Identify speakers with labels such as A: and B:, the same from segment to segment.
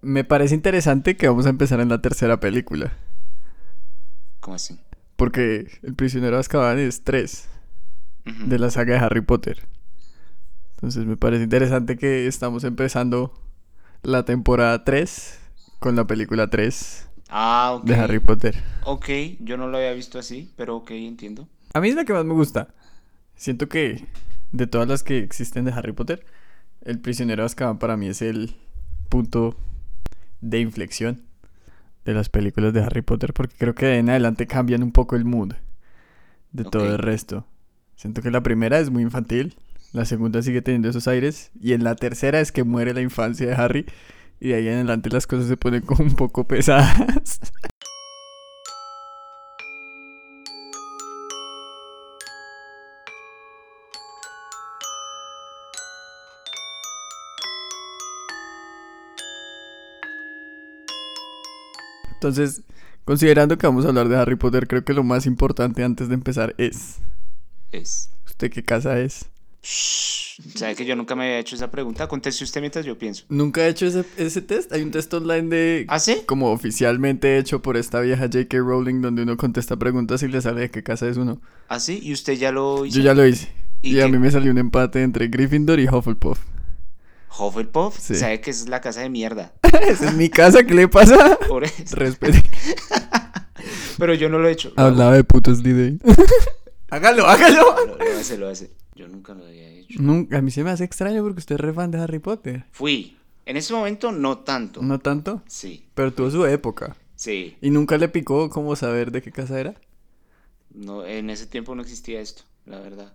A: Me parece interesante que vamos a empezar en la tercera película.
B: ¿Cómo así?
A: Porque El prisionero de Azkaban es 3
B: Ujú.
A: de la saga de Harry Potter. Entonces me parece interesante que estamos empezando la temporada 3 con la película 3
B: Ah,
A: de Harry Potter.
B: Ok, yo no lo había visto así, pero ok, entiendo.
A: A mí es la que más me gusta. Siento que de todas las que existen de Harry Potter, El prisionero de Azkaban para mí es el punto de inflexión de las películas de Harry Potter porque creo que de ahí en adelante cambian un poco el mood de todo el resto. Siento que la primera es muy infantil, la segunda sigue teniendo esos aires y en la tercera es que muere la infancia de Harry y de ahí en adelante las cosas se ponen como un poco pesadas. Entonces, considerando que vamos a hablar de Harry Potter, creo que lo más importante antes de empezar es,
B: Es.
A: ¿usted qué casa es?
B: ¿Sabe que yo nunca me había hecho esa pregunta? Conteste usted mientras yo pienso.
A: ¿Nunca he hecho ese, ese test? Hay un test online de...
B: ¿Ah, sí?
A: Como oficialmente hecho por esta vieja J.K. Rowling donde uno contesta preguntas y le sale de qué casa es uno.
B: ¿Ah, sí? ¿Y usted ya lo hizo?
A: Yo ya lo hice.
B: ¿Y
A: Y, a mí me salió un empate entre Gryffindor y Hufflepuff.
B: Hufflepuff,
A: Sí.
B: ¿sabe que esa es la casa de mierda?
A: Esa es mi casa, ¿qué le pasa?
B: Por eso.
A: Respete.
B: Pero yo no lo he hecho.
A: Hablaba de putos Slytherin. hágalo, hágalo.
B: lo hace, lo hace. Yo nunca lo había hecho.
A: Nunca, a mí se me hace extraño porque usted es re fan de Harry Potter.
B: Fui. En ese momento no tanto.
A: No tanto,
B: Sí,
A: pero tuvo su época.
B: sí.
A: ¿Y nunca le picó como saber de qué casa era?
B: No, en ese tiempo no existía esto, la verdad.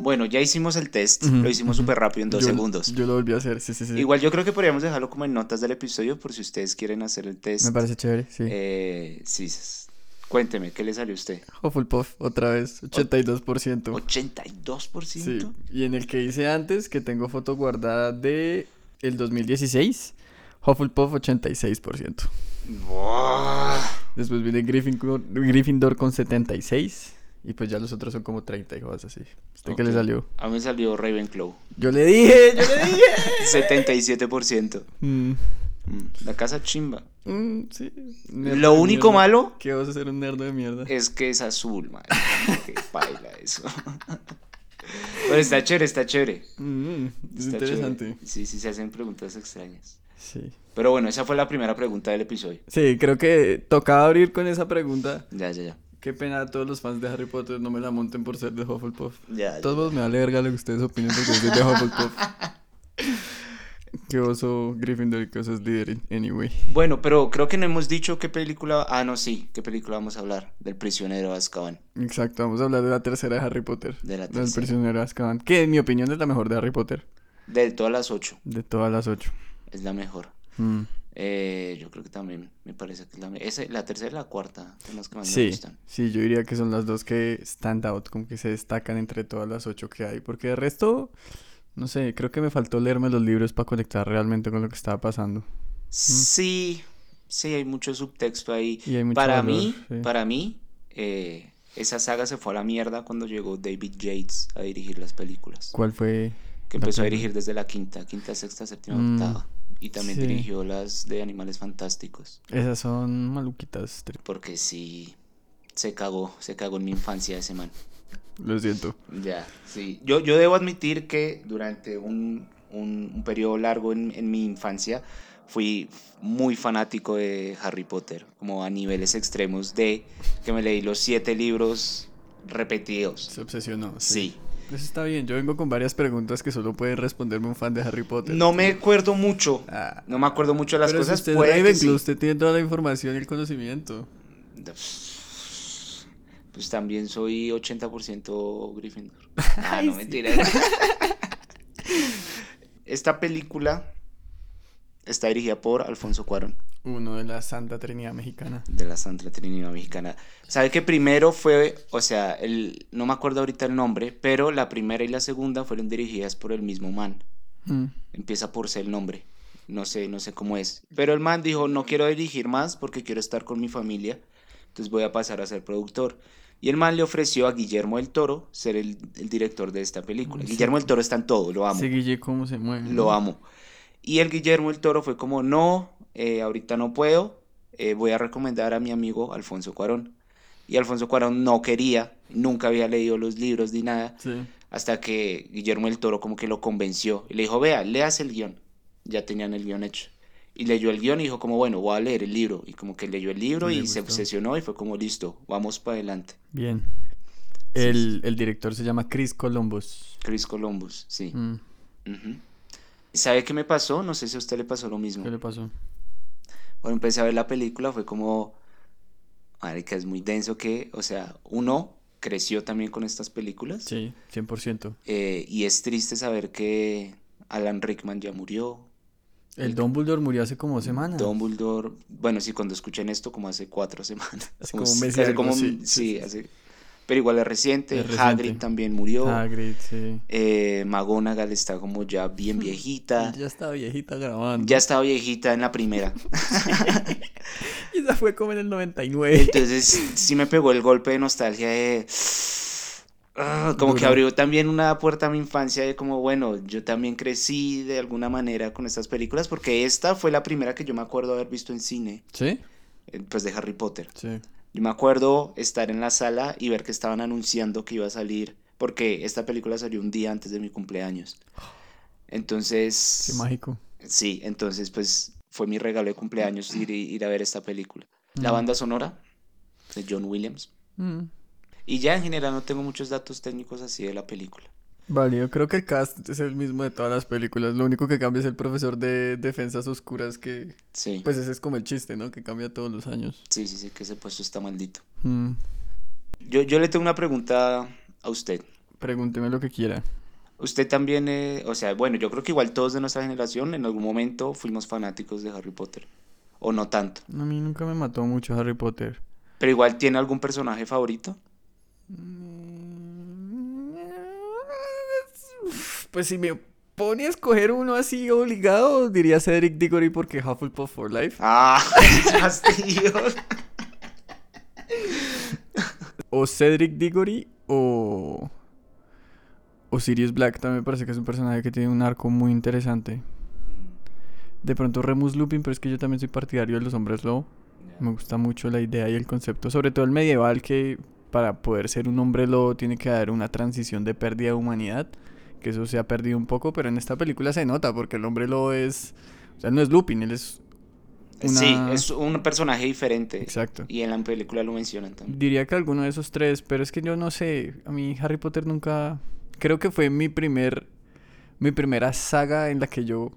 B: Bueno, ya hicimos el test. Lo hicimos súper rápido en dos
A: Yo-
B: segundos.
A: Yo lo volví a hacer, sí, sí, sí.
B: Igual yo creo que podríamos dejarlo como en notas del episodio por si ustedes quieren hacer el test.
A: Me parece chévere, sí.
B: Eh, sí, cuénteme, ¿qué le salió a usted?
A: Hufflepuff, otra vez, 82%.
B: 82%.
A: Sí, y en el que hice antes, que tengo foto guardada de el 2016, Hufflepuff 86%.
B: Buah.
A: Después viene Gryffindor, Gryffindor con 76 y pues ya los otros son como 30 y cosas así. ¿Usted qué le salió?
B: A mí me salió Ravenclaw.
A: Yo le dije, yo le dije.
B: 77%.
A: Mm,
B: Mm, La casa chimba.
A: mm, sí.
B: Lo único
A: mierda.
B: malo
A: Que vas a ser un nerd de mierda.
B: es que es azul, man. Qué baila eso. Pero está chévere, está chévere.
A: Mm, es
B: Está
A: interesante.
B: chévere. Sí, sí, se hacen preguntas extrañas.
A: Sí.
B: Pero bueno, esa fue la primera pregunta del episodio.
A: Sí, creo que tocaba abrir con esa pregunta.
B: Ya, ya, ya.
A: Qué pena a todos los fans de Harry Potter no me la monten por ser de Hufflepuff.
B: Ya,
A: todos me vale verga lo que ustedes opinen porque soy de Hufflepuff. que oso Gryffindor y que oso Slytherin, anyway.
B: Bueno, pero creo que no hemos dicho qué película. Ah, no, sí. ¿Qué película vamos a hablar? Del prisionero Azkaban.
A: Exacto, vamos a hablar de la tercera de Harry Potter.
B: De la
A: Del
B: tercera.
A: prisionero de Azkaban. Que en mi opinión es la mejor de Harry Potter.
B: De todas las ocho.
A: De todas las ocho.
B: Es la mejor.
A: Mm.
B: Eh, yo creo que también me parece que es la, esa- la tercera y la cuarta son las que más me gustan.
A: sí, yo diría que son las dos que stand out, como que se destacan entre todas las ocho que hay. Porque de resto, no sé, creo que me faltó leerme los libros para conectar realmente con lo que estaba pasando.
B: Sí, sí, hay mucho subtexto ahí.
A: Y hay mucho
B: para
A: valor,
B: mí,
A: sí.
B: para mí, eh, esa saga se fue a la mierda cuando llegó David Yates a dirigir las películas.
A: ¿Cuál fue?
B: Que empezó a dirigir desde la quinta, quinta, sexta, séptima,
A: Mm,
B: octava. Y también
A: sí.
B: dirigió las de Animales Fantásticos.
A: Esas son maluquitas.
B: Porque sí, se cagó, se cagó en mi infancia ese man.
A: Lo siento.
B: Ya, sí. Yo, yo debo admitir que durante un, un, un periodo largo en, en mi infancia fui muy fanático de Harry Potter, como a niveles extremos de que me leí los siete libros repetidos.
A: Se obsesionó.
B: Sí.
A: Eso está bien. Yo vengo con varias preguntas que solo puede responderme un fan de Harry Potter.
B: No me acuerdo mucho.
A: Ah.
B: No me acuerdo mucho de las
A: Pero si
B: cosas.
A: usted es
B: puede que sí.
A: usted tiene toda la información y el conocimiento.
B: Pues también soy 80% Gryffindor. Ah, no, mentira. Esta película está dirigida por Alfonso Cuarón,
A: Uno de la Santa Trinidad Mexicana.
B: de la Santa Trinidad Mexicana. ¿Sabe que primero fue, o sea, el, no me acuerdo ahorita el nombre, pero la primera y la segunda fueron dirigidas por el mismo man.
A: Mm.
B: Empieza por ser el nombre. No sé, no sé cómo es. Pero el man dijo, no quiero dirigir más porque quiero estar con mi familia. Entonces voy a pasar a ser productor. Y el man le ofreció a Guillermo del Toro ser el, el director de esta película.
A: Sí.
B: Guillermo del Toro está en todo, lo amo.
A: Ese Guille, ¿cómo se mueve?
B: Lo amo. Y el Guillermo el Toro fue como, no, eh, ahorita no puedo, eh, voy a recomendar a mi amigo Alfonso Cuarón. Y Alfonso Cuarón no quería, nunca había leído los libros ni nada,
A: Sí.
B: hasta que Guillermo el Toro como que lo convenció. Y le dijo, vea, leas el guion. Ya tenían el guion hecho. Y leyó el guion y dijo como, bueno, voy a leer el libro. Y como que leyó el libro y se obsesionó y fue como, listo, vamos para adelante.
A: Bien. El, el director se llama Chris Columbus.
B: Chris Columbus, sí.
A: Mm.
B: ¿Sabe qué me pasó? No sé si a usted le pasó lo mismo.
A: ¿Qué le pasó?
B: Cuando empecé a ver la película fue como, marica, es muy denso que, o sea, uno creció también con estas películas
A: Sí, 100%.
B: eh, y es triste saber que Alan Rickman ya murió.
A: El Dumbledore murió hace como semanas.
B: Dumbledore, bueno, sí, cuando escuchen esto como hace cuatro semanas.
A: Hace como un mes
B: hace
A: algo,
B: como
A: sí,
B: sí. hace- pero igual es reciente.
A: Es reciente.
B: Hagrid también murió.
A: Hagrid, sí.
B: Eh, McGonagall está como ya bien viejita.
A: Ya estaba viejita grabando.
B: Ya estaba viejita en la primera.
A: Y esa fue como en el 99.
B: Entonces sí me pegó el golpe de nostalgia de... ah, como que abrió también una puerta a mi infancia de como, bueno, yo también crecí de alguna manera con estas películas, porque esta fue la primera que yo me acuerdo haber visto en cine,
A: ¿Sí?
B: eh, pues de Harry Potter.
A: Sí.
B: Yo me acuerdo estar en la sala y ver que estaban anunciando que iba a salir, porque esta película salió un día antes de mi cumpleaños. Entonces...
A: Qué mágico.
B: Sí, entonces pues fue mi regalo de cumpleaños ir, ir a ver esta película. La
A: Mm.
B: banda sonora de John Williams.
A: Mm.
B: Y ya en general no tengo muchos datos técnicos así de la película.
A: Vale, yo creo que el cast es el mismo de todas las películas. Lo único que cambia es el profesor de Defensas Oscuras, que
B: Sí,
A: pues ese es como el chiste, ¿no? Que cambia todos los años.
B: sí, sí, sí, que ese puesto está maldito.
A: Mm.
B: Yo, yo le tengo una pregunta a usted.
A: Pregúnteme lo que quiera.
B: Usted también, eh, o sea, bueno, yo creo que igual todos de nuestra generación en algún momento fuimos fanáticos de Harry Potter. O no tanto.
A: A mí nunca me mató mucho Harry Potter.
B: Pero igual tiene algún personaje favorito.
A: Pues si me pone a escoger uno así obligado, diría Cedric Diggory porque Hufflepuff for Life.
B: Ah.
A: O Cedric Diggory o... O Sirius Black también me parece que es un personaje que tiene un arco muy interesante. De pronto Remus Lupin, pero es que yo también soy partidario de los hombres lobo. Me gusta mucho la idea y el concepto, sobre todo el medieval, que para poder ser un hombre lobo tiene que haber una transición de pérdida de humanidad, que eso se ha perdido un poco, pero en esta película se nota porque el hombre lobo es, o sea, no es Lupin, él es una...
B: Sí, es un personaje diferente.
A: Exacto.
B: Y en la película lo mencionan también.
A: Diría que alguno de esos tres, pero es que yo no sé, a mí Harry Potter nunca, creo que fue mi primer, mi primera saga en la que yo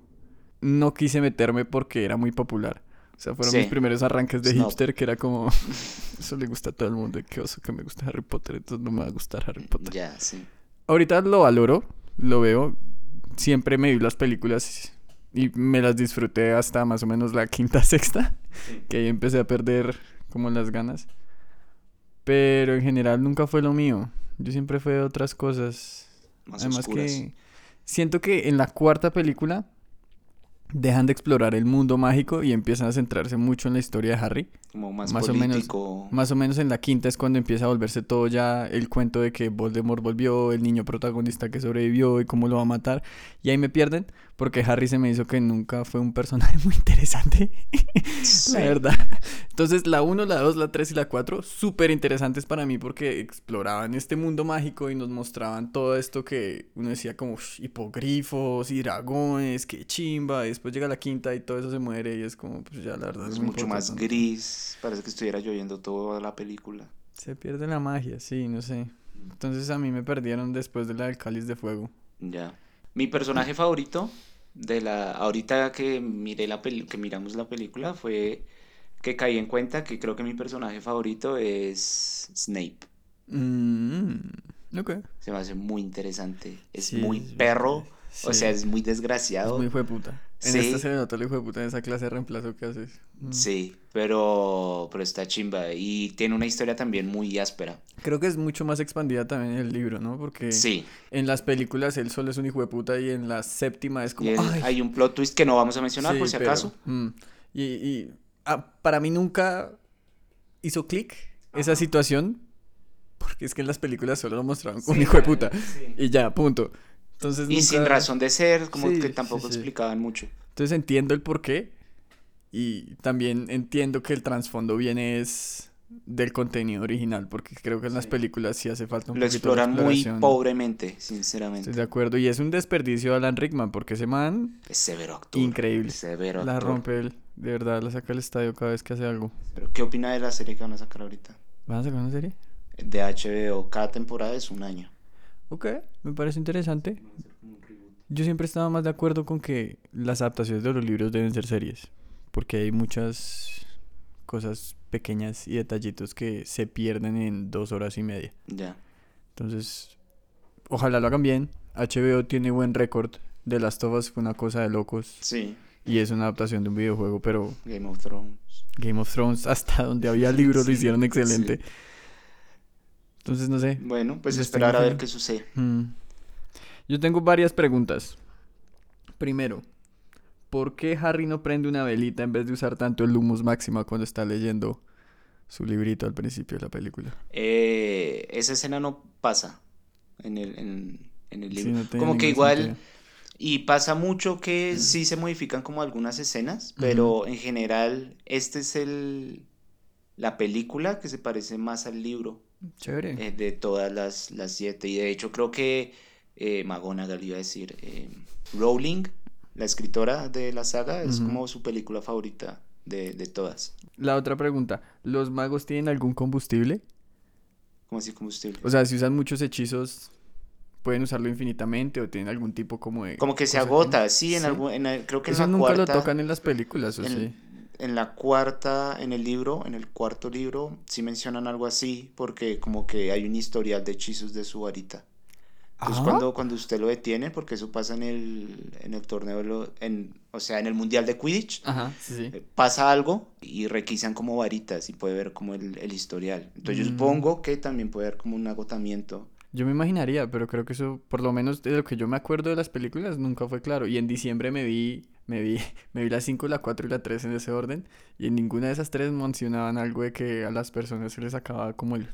A: no quise meterme porque era muy popular. O sea, fueron
B: Sí.
A: mis primeros arranques de
B: Snob.
A: hipster que era como, eso le gusta a todo el mundo, qué oso que me gusta Harry Potter, entonces no me va a gustar Harry Potter.
B: Ya, sí.
A: Ahorita lo valoro, lo veo, siempre me vi las películas y me las disfruté hasta más o menos la quinta, sexta, que ahí empecé a perder como las ganas. Pero en general nunca fue lo mío. Yo siempre fue de otras cosas.
B: Más
A: Además
B: oscuras.
A: que siento que en la cuarta película dejan de explorar el mundo mágico y empiezan a centrarse mucho en la historia de Harry.
B: Como más,
A: más o menos-
B: político.
A: Más o menos en la quinta es cuando empieza a volverse todo ya el cuento de que Voldemort volvió, el niño protagonista que sobrevivió y cómo lo va a matar. Y ahí me pierden porque Harry se me hizo que nunca fue un personaje muy interesante.
B: Sí.
A: La verdad. Entonces la 1, la 2, la 3 y la 4 súper interesantes para mí porque exploraban este mundo mágico y nos mostraban todo esto que uno decía como "Ush, hipogrifos y dragones, qué chimba. Y después llega la quinta y todo eso se muere y es como pues ya la verdad
B: Es
A: me
B: mucho más gris. Parece que estuviera lloviendo toda la película.
A: Se pierde la magia, sí, no sé. Entonces a mí me perdieron después de la del cáliz de fuego.
B: Ya. Mi personaje favorito de la ahorita que miré la peli- que miramos la película fue que caí en cuenta que creo que mi personaje favorito es Snape.
A: Mm, ok.
B: Se me hace muy interesante. Es
A: Sí,
B: muy
A: es-
B: O sea, es muy
A: Es
B: desgraciado.
A: muy hijo de puta. En
B: Sí.
A: esta se le nota el hijo de puta en esa clase de reemplazo que haces. Mm.
B: Sí, pero, pero está chimba. Y tiene una historia también muy áspera.
A: Creo que es mucho más expandida también en el libro, ¿no? Porque
B: Sí.
A: en las películas él solo es un hijo de puta y en la séptima es como.
B: Y el-
A: "Ay,
B: hay un plot twist que no vamos a mencionar
A: sí,
B: por si
A: pero,
B: acaso.
A: mm". Y, y, ah, para mí nunca hizo clic esa situación. Porque es que en las películas solo lo mostraron como un hijo de puta.
B: sí.
A: Y ya, punto. Entonces
B: Y sin razón de ser, como
A: Sí,
B: que
A: sí,
B: tampoco
A: sí.
B: explicaban mucho.
A: Entonces entiendo el porqué y también entiendo que el trasfondo viene es del contenido original, porque creo que en las
B: Sí.
A: películas sí hace falta un
B: Lo
A: poquito de
B: exploran muy pobremente, sinceramente.
A: Estoy de acuerdo. Y es un desperdicio de Alan Rickman, porque ese man
B: Es severo actor.
A: Increíble.
B: Severo
A: la
B: actor.
A: rompe él. De verdad, la saca del estadio cada vez que hace algo.
B: Pero, ¿Qué opina de la serie que van a sacar ahorita?
A: ¿Van a sacar una serie?
B: De HBO, cada temporada es un año.
A: Ok, me parece interesante. Yo siempre estaba más de acuerdo con que las adaptaciones de los libros deben ser series, porque hay muchas cosas pequeñas y detallitos que se pierden en dos horas y media.
B: Ya.
A: Entonces, ojalá lo hagan bien. HBO tiene buen récord. The Last of Us fue una cosa de locos
B: Sí,
A: y es una adaptación de un videojuego, pero
B: Game of Thrones.
A: Game of Thrones hasta donde había libros
B: Sí,
A: lo hicieron
B: sí.
A: Entonces, no sé.
B: Bueno, pues esperar a ver qué sucede.
A: Mm. Yo tengo varias preguntas. Primero, ¿por qué Harry no prende una velita en vez de usar tanto el humus máxima cuando está leyendo su librito al principio de la película?
B: Eh, esa escena no pasa en el, en, en el
A: Sí,
B: libro.
A: no
B: como que igual,
A: sentido.
B: y pasa mucho que sí se modifican como algunas escenas, pero en general este es el la película que se parece más al libro
A: Chévere.
B: eh, de todas las, las siete. Y de hecho creo que eh, McGonagall iba a decir, eh, Rowling, la escritora de la saga, es como su película favorita de, de todas.
A: La otra pregunta, ¿los magos tienen algún combustible?
B: Como así combustible.
A: O sea, si usan muchos hechizos, ¿pueden usarlo infinitamente o tienen algún tipo como de...
B: Como que se agota, sí, en
A: Sí.
B: algún, en el- creo que en
A: Eso
B: la
A: nunca
B: cuarta,
A: lo tocan en las películas, ¿o
B: en,
A: sí?
B: En la cuarta, en el libro, en el cuarto libro, sí mencionan algo así, porque como que hay un historial de hechizos de su varita. Entonces
A: Ah.
B: cuando, cuando usted lo detiene, porque eso pasa en el, en el torneo, en, o sea, en el Mundial de Quidditch,
A: Ajá, sí, sí.
B: eh, pasa algo y requisan como varitas y puede ver como el, el historial. Entonces yo
A: Mm.
B: supongo que también puede haber como un agotamiento.
A: Yo me imaginaría, pero creo que eso, por lo menos de lo que yo me acuerdo de las películas, nunca fue claro. Y en diciembre me vi, me vi, me vi la 5, la 4 y la 3 en ese orden. Y en ninguna de esas tres mencionaban algo de que a las personas se les acababa como el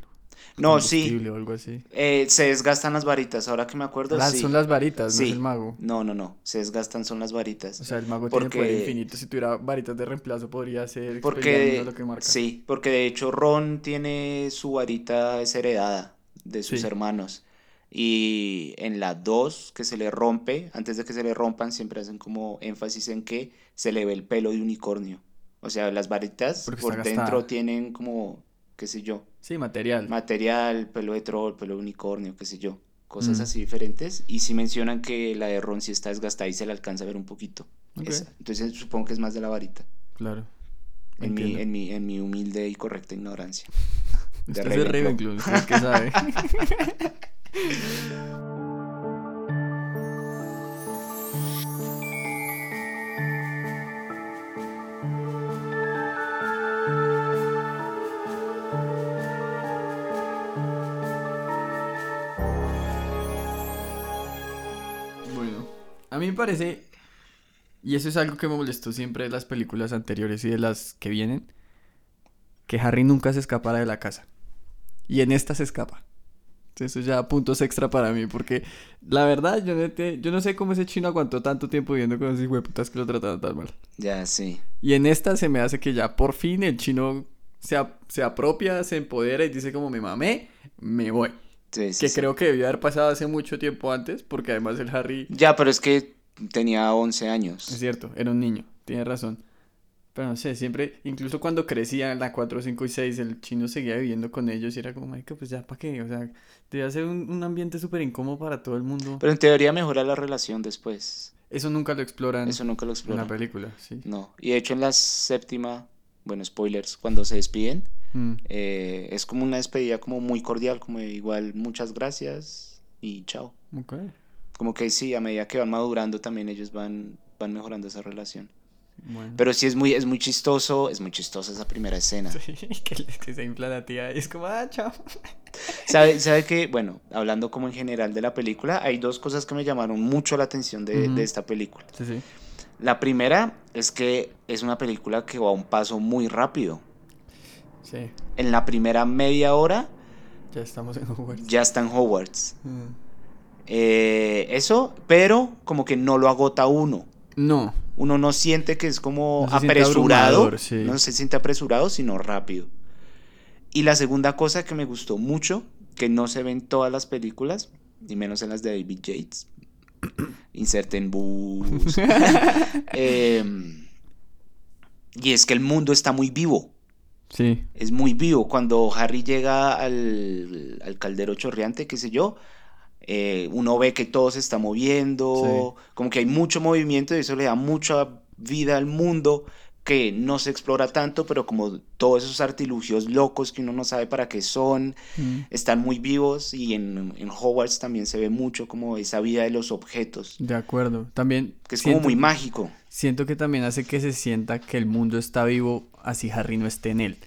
B: No, sí,
A: o algo así.
B: eh, se desgastan las varitas, ahora que me acuerdo,
A: Las-
B: sí.
A: Son las varitas, no es
B: Sí.
A: el mago.
B: No, no, no, se desgastan son las varitas.
A: O sea, el mago tiene poder infinito. Si tuviera varitas de reemplazo, podría ser
B: Porque,
A: lo que marca.
B: sí, porque de hecho Ron tiene su varita es heredada de sus
A: Sí.
B: hermanos. Y en la 2 que se le rompe, antes de que se le rompan, siempre hacen como énfasis en que se le ve el pelo de unicornio. O sea, las varitas
A: Porque
B: por dentro
A: gastada.
B: tienen como, qué sé yo,
A: Sí, material.
B: material, pelo de troll, pelo de unicornio, qué sé yo. Cosas
A: Mm.
B: así diferentes. Y sí mencionan que la de Ron sí está desgastada y se le alcanza a ver un poquito. Entonces supongo que es más de la varita.
A: Claro.
B: En mi, en, mi, en mi humilde y correcta ignorancia. de
A: Usted es de
B: Ravenclaw.
A: Usted es que sabe. Bueno, a mí me parece, y eso es algo que me molestó siempre de las películas anteriores y de las que vienen, que Harry nunca se escapara de la casa. Y en esta se escapa. Eso ya puntos extra para mí, porque la verdad yo no, te- yo no sé cómo ese chino aguantó tanto tiempo viviendo con esos hijueputas que lo trataban tan mal.
B: Ya, sí.
A: Y en esta se me hace que ya por fin el chino se, ap- se apropia, se empodera y dice como me mamé, me voy.
B: Sí, sí,
A: Que
B: sí.
A: creo que debió haber pasado hace mucho tiempo antes, porque además el Harry,
B: Ya, pero es que tenía 11
A: es
B: años.
A: cierto, era un niño, tiene razón. Pero no sé, siempre, incluso cuando crecía la 4, 5 y 6, el chino seguía viviendo con ellos y era como, marica, pues ya, ¿para qué? O sea, debía ser un, un ambiente súper incómodo para todo el mundo.
B: Pero en teoría mejora la relación después.
A: Eso nunca lo exploran
B: Eso nunca lo
A: en la película, sí.
B: No. Y de hecho en la séptima, bueno, spoilers, cuando se despiden,
A: Mm.
B: eh, es como una despedida como muy cordial, como igual muchas gracias y chao.
A: Ok.
B: Como que sí, a medida que van madurando también ellos van, van mejorando esa relación.
A: Bueno.
B: Pero sí es muy, es muy chistoso, es muy chistosa esa primera escena.
A: Sí, que, se infla la tía y es como, ah, chao.
B: ¿Sabe, sabe que, bueno, hablando como en general de la película, hay dos cosas que me llamaron mucho la atención de, esta película.
A: Sí, sí.
B: La primera es que es una película que va a un paso muy rápido.
A: Sí,
B: En la primera media hora
A: ya estamos en Hogwarts.
B: ya está en Hogwarts.
A: Mm.
B: Eh, eso, pero como que no lo agota uno.
A: No,
B: uno no siente que es como
A: No
B: apresurado,
A: sí.
B: no se siente apresurado, sino rápido. Y la segunda cosa que me gustó mucho, que no se ve en todas las películas, ni menos en las de David Yates, inserten bus, Em, y es que el mundo está muy vivo.
A: Sí,
B: Es muy vivo. Cuando Harry llega al, al caldero chorreante, qué sé yo, eh, uno ve que todo se está moviendo, como que hay mucho movimiento y eso le da mucha vida al mundo que no se explora tanto, pero como todos esos artilugios locos que uno no sabe para qué son,
A: Mm.
B: están muy vivos y en, en Hogwarts también se ve mucho como esa vida de los objetos,
A: de acuerdo. También
B: que es como muy mágico.
A: Siento que también hace que se sienta que el mundo está vivo así Harry no esté en él.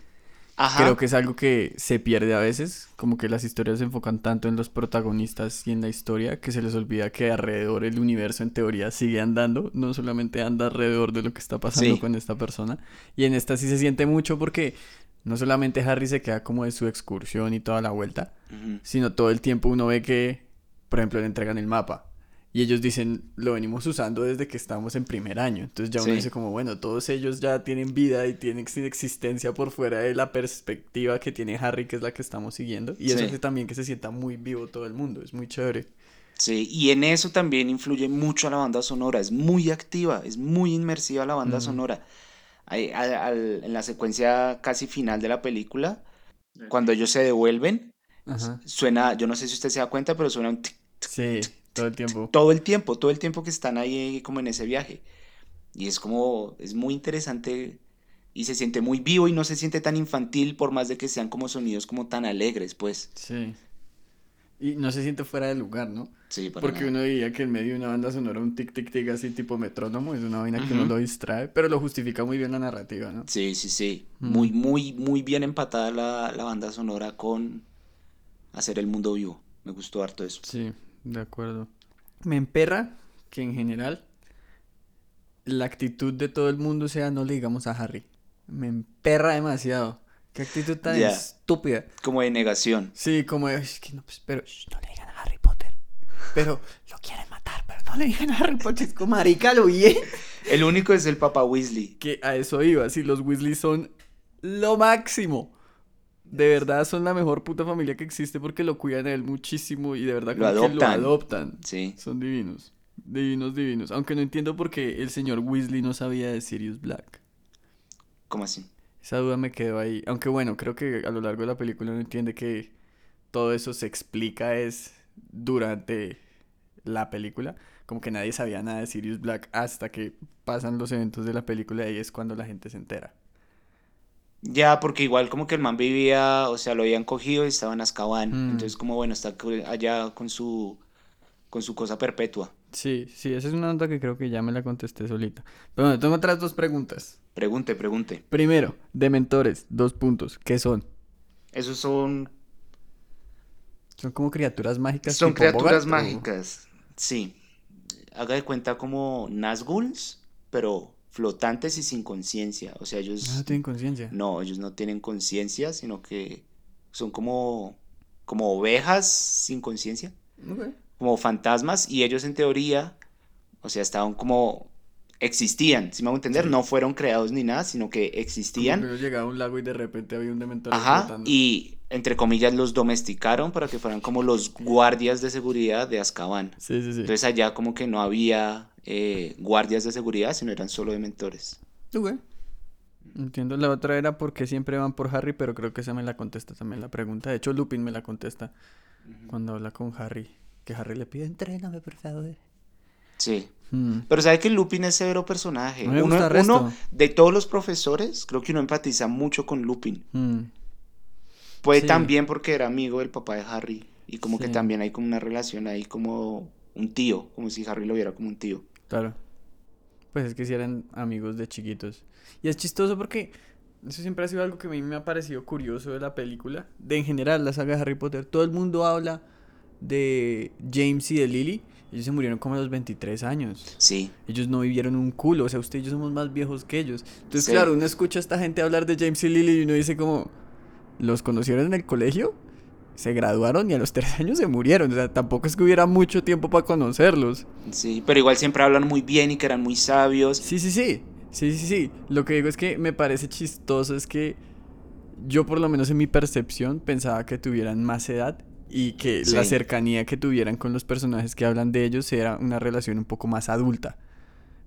B: Ajá.
A: Creo que es algo que se pierde a veces, como que las historias se enfocan tanto en los protagonistas y en la historia que se les olvida que alrededor el universo en teoría sigue andando, no solamente anda alrededor de lo que está pasando
B: Sí.
A: con esta persona. Y en esta sí se siente mucho porque no solamente Harry se queda como de su excursión y toda la vuelta, sino todo el tiempo uno ve que, por ejemplo, le entregan el mapa. Y ellos dicen, lo venimos usando desde que estamos en primer año. Entonces ya uno
B: Sí.
A: dice como, bueno, todos ellos ya tienen vida y tienen ex- existencia por fuera de la perspectiva que tiene Harry, que es la que estamos siguiendo. Y eso
B: Sí.
A: hace también que se sienta muy vivo todo el mundo. Es muy chévere.
B: Sí, y en eso también influye mucho la banda sonora, es muy activa, es muy inmersiva la banda sonora. Ahí, al- al- en la secuencia casi final de la película, cuando ellos se devuelven,
A: Ajá.
B: suena, yo no sé si usted se da cuenta, pero suena un tic
A: Sí, todo el tiempo.
B: todo el tiempo, todo el tiempo que están ahí como en ese viaje. Y es como, es muy interesante y se siente muy vivo y no se siente tan infantil por más de que sean como sonidos como tan alegres, pues.
A: Sí. Y no se siente fuera de lugar, ¿no?
B: Sí, para
A: Porque
B: nada.
A: uno diría que en medio de una banda sonora un tic tic tic así tipo metrónomo es una vaina que uno
B: Ujú.
A: lo distrae, pero lo justifica muy bien la narrativa, ¿no?
B: Sí, sí, sí.
A: Mm.
B: Muy, muy, muy bien empatada la, la banda sonora con hacer el mundo vivo. Me gustó harto eso.
A: Sí, de acuerdo. Me emperra que en general la actitud de todo el mundo sea no le digamos a Harry. Me emperra demasiado. Qué actitud tan estúpida.
B: Como de negación.
A: Sí, como de, es que no, pues, pero shh, no le digan a Harry Potter. Pero lo quieren matar, pero no le digan a Harry Potter. Es como marica, lo bien.
B: El único es el Papa Weasley.
A: Que a eso iba, sí, los Weasley son lo máximo. De verdad son la mejor puta familia que existe porque lo cuidan a él muchísimo y de verdad
B: Lo
A: como que lo
B: adoptan.
A: adoptan.
B: Sí.
A: Son divinos. Divinos, divinos. Aunque no entiendo por qué el señor Weasley no sabía de Sirius Black.
B: ¿Cómo así?
A: Esa duda me quedó ahí. Aunque bueno, creo que a lo largo de la película uno entiende que todo eso se explica es durante la película. Como que nadie sabía nada de Sirius Black hasta que pasan los eventos de la película y ahí es cuando la gente se entera.
B: Ya, porque igual como que el man vivía, o sea, lo habían cogido y estaba en Azkaban.
A: Mm.
B: Entonces como bueno, está allá con su con su cosa perpetua.
A: Sí, sí, esa es una nota que creo que ya me la contesté solita. Pero bueno, tengo otras dos preguntas.
B: Pregunte, pregunte.
A: Primero, dementores, dos puntos. ¿Qué son?
B: Esos son
A: Son como criaturas mágicas.
B: son criaturas
A: Bogart, o-
B: mágicas. Sí. Haga de cuenta como Nazguls, pero flotantes y sin conciencia. O sea, ellos
A: Ah, no tienen conciencia.
B: no, ellos no tienen conciencia, sino que son como como ovejas sin conciencia.
A: Ok.
B: como fantasmas y ellos en teoría, o sea, estaban como existían, si me hago entender,
A: Sí.
B: no fueron creados ni nada, sino que
A: Como
B: existían.
A: que uno llegaba a un lago y de repente había un dementor
B: Ajá,
A: flotando.
B: y entre comillas los domesticaron para que fueran como los guardias de seguridad de Azkaban.
A: Sí, sí, sí.
B: Entonces allá como que no había eh, guardias de seguridad, sino eran solo dementores.
A: Ok. Entiendo. La otra era por qué siempre van por Harry, pero creo que esa me la contesta también la pregunta. De hecho, Lupin me la contesta cuando habla con Harry. Que Harry le pide, entréname, por favor.
B: Sí.
A: Hmm.
B: Pero sabe que Lupin es severo personaje.
A: Me
B: Uno,
A: gusta resto.
B: uno de todos los profesores, creo que uno empatiza mucho con Lupin.
A: Hmm.
B: Puede
A: Sí.
B: también porque era amigo del papá de Harry. Y como que también hay como una relación ahí como un tío, como si Harry lo viera como un tío.
A: Claro. Pues es que si eran amigos de chiquitos. Y es chistoso porque eso siempre ha sido algo que a mí me ha parecido curioso de la película. De en general, la saga de Harry Potter. Todo el mundo habla de James y de Lily. Ellos se murieron como a los 23 años.
B: Sí,
A: Ellos no vivieron un culo. O sea, usted y yo somos más viejos que ellos. Entonces,
B: Sí.
A: claro, uno escucha a esta gente hablar de James y Lily y uno dice como... ¿Los conocieron en el colegio? Se graduaron y a los tres años se murieron. O sea, tampoco es que hubiera mucho tiempo para conocerlos.
B: Sí, pero igual siempre hablan muy bien y que eran muy sabios.
A: Sí, sí, sí. Sí, sí, sí. Lo que digo es que me parece chistoso es que yo por lo menos en mi percepción pensaba que tuvieran más edad y que la cercanía que tuvieran con los personajes que hablan de ellos era una relación un poco más adulta.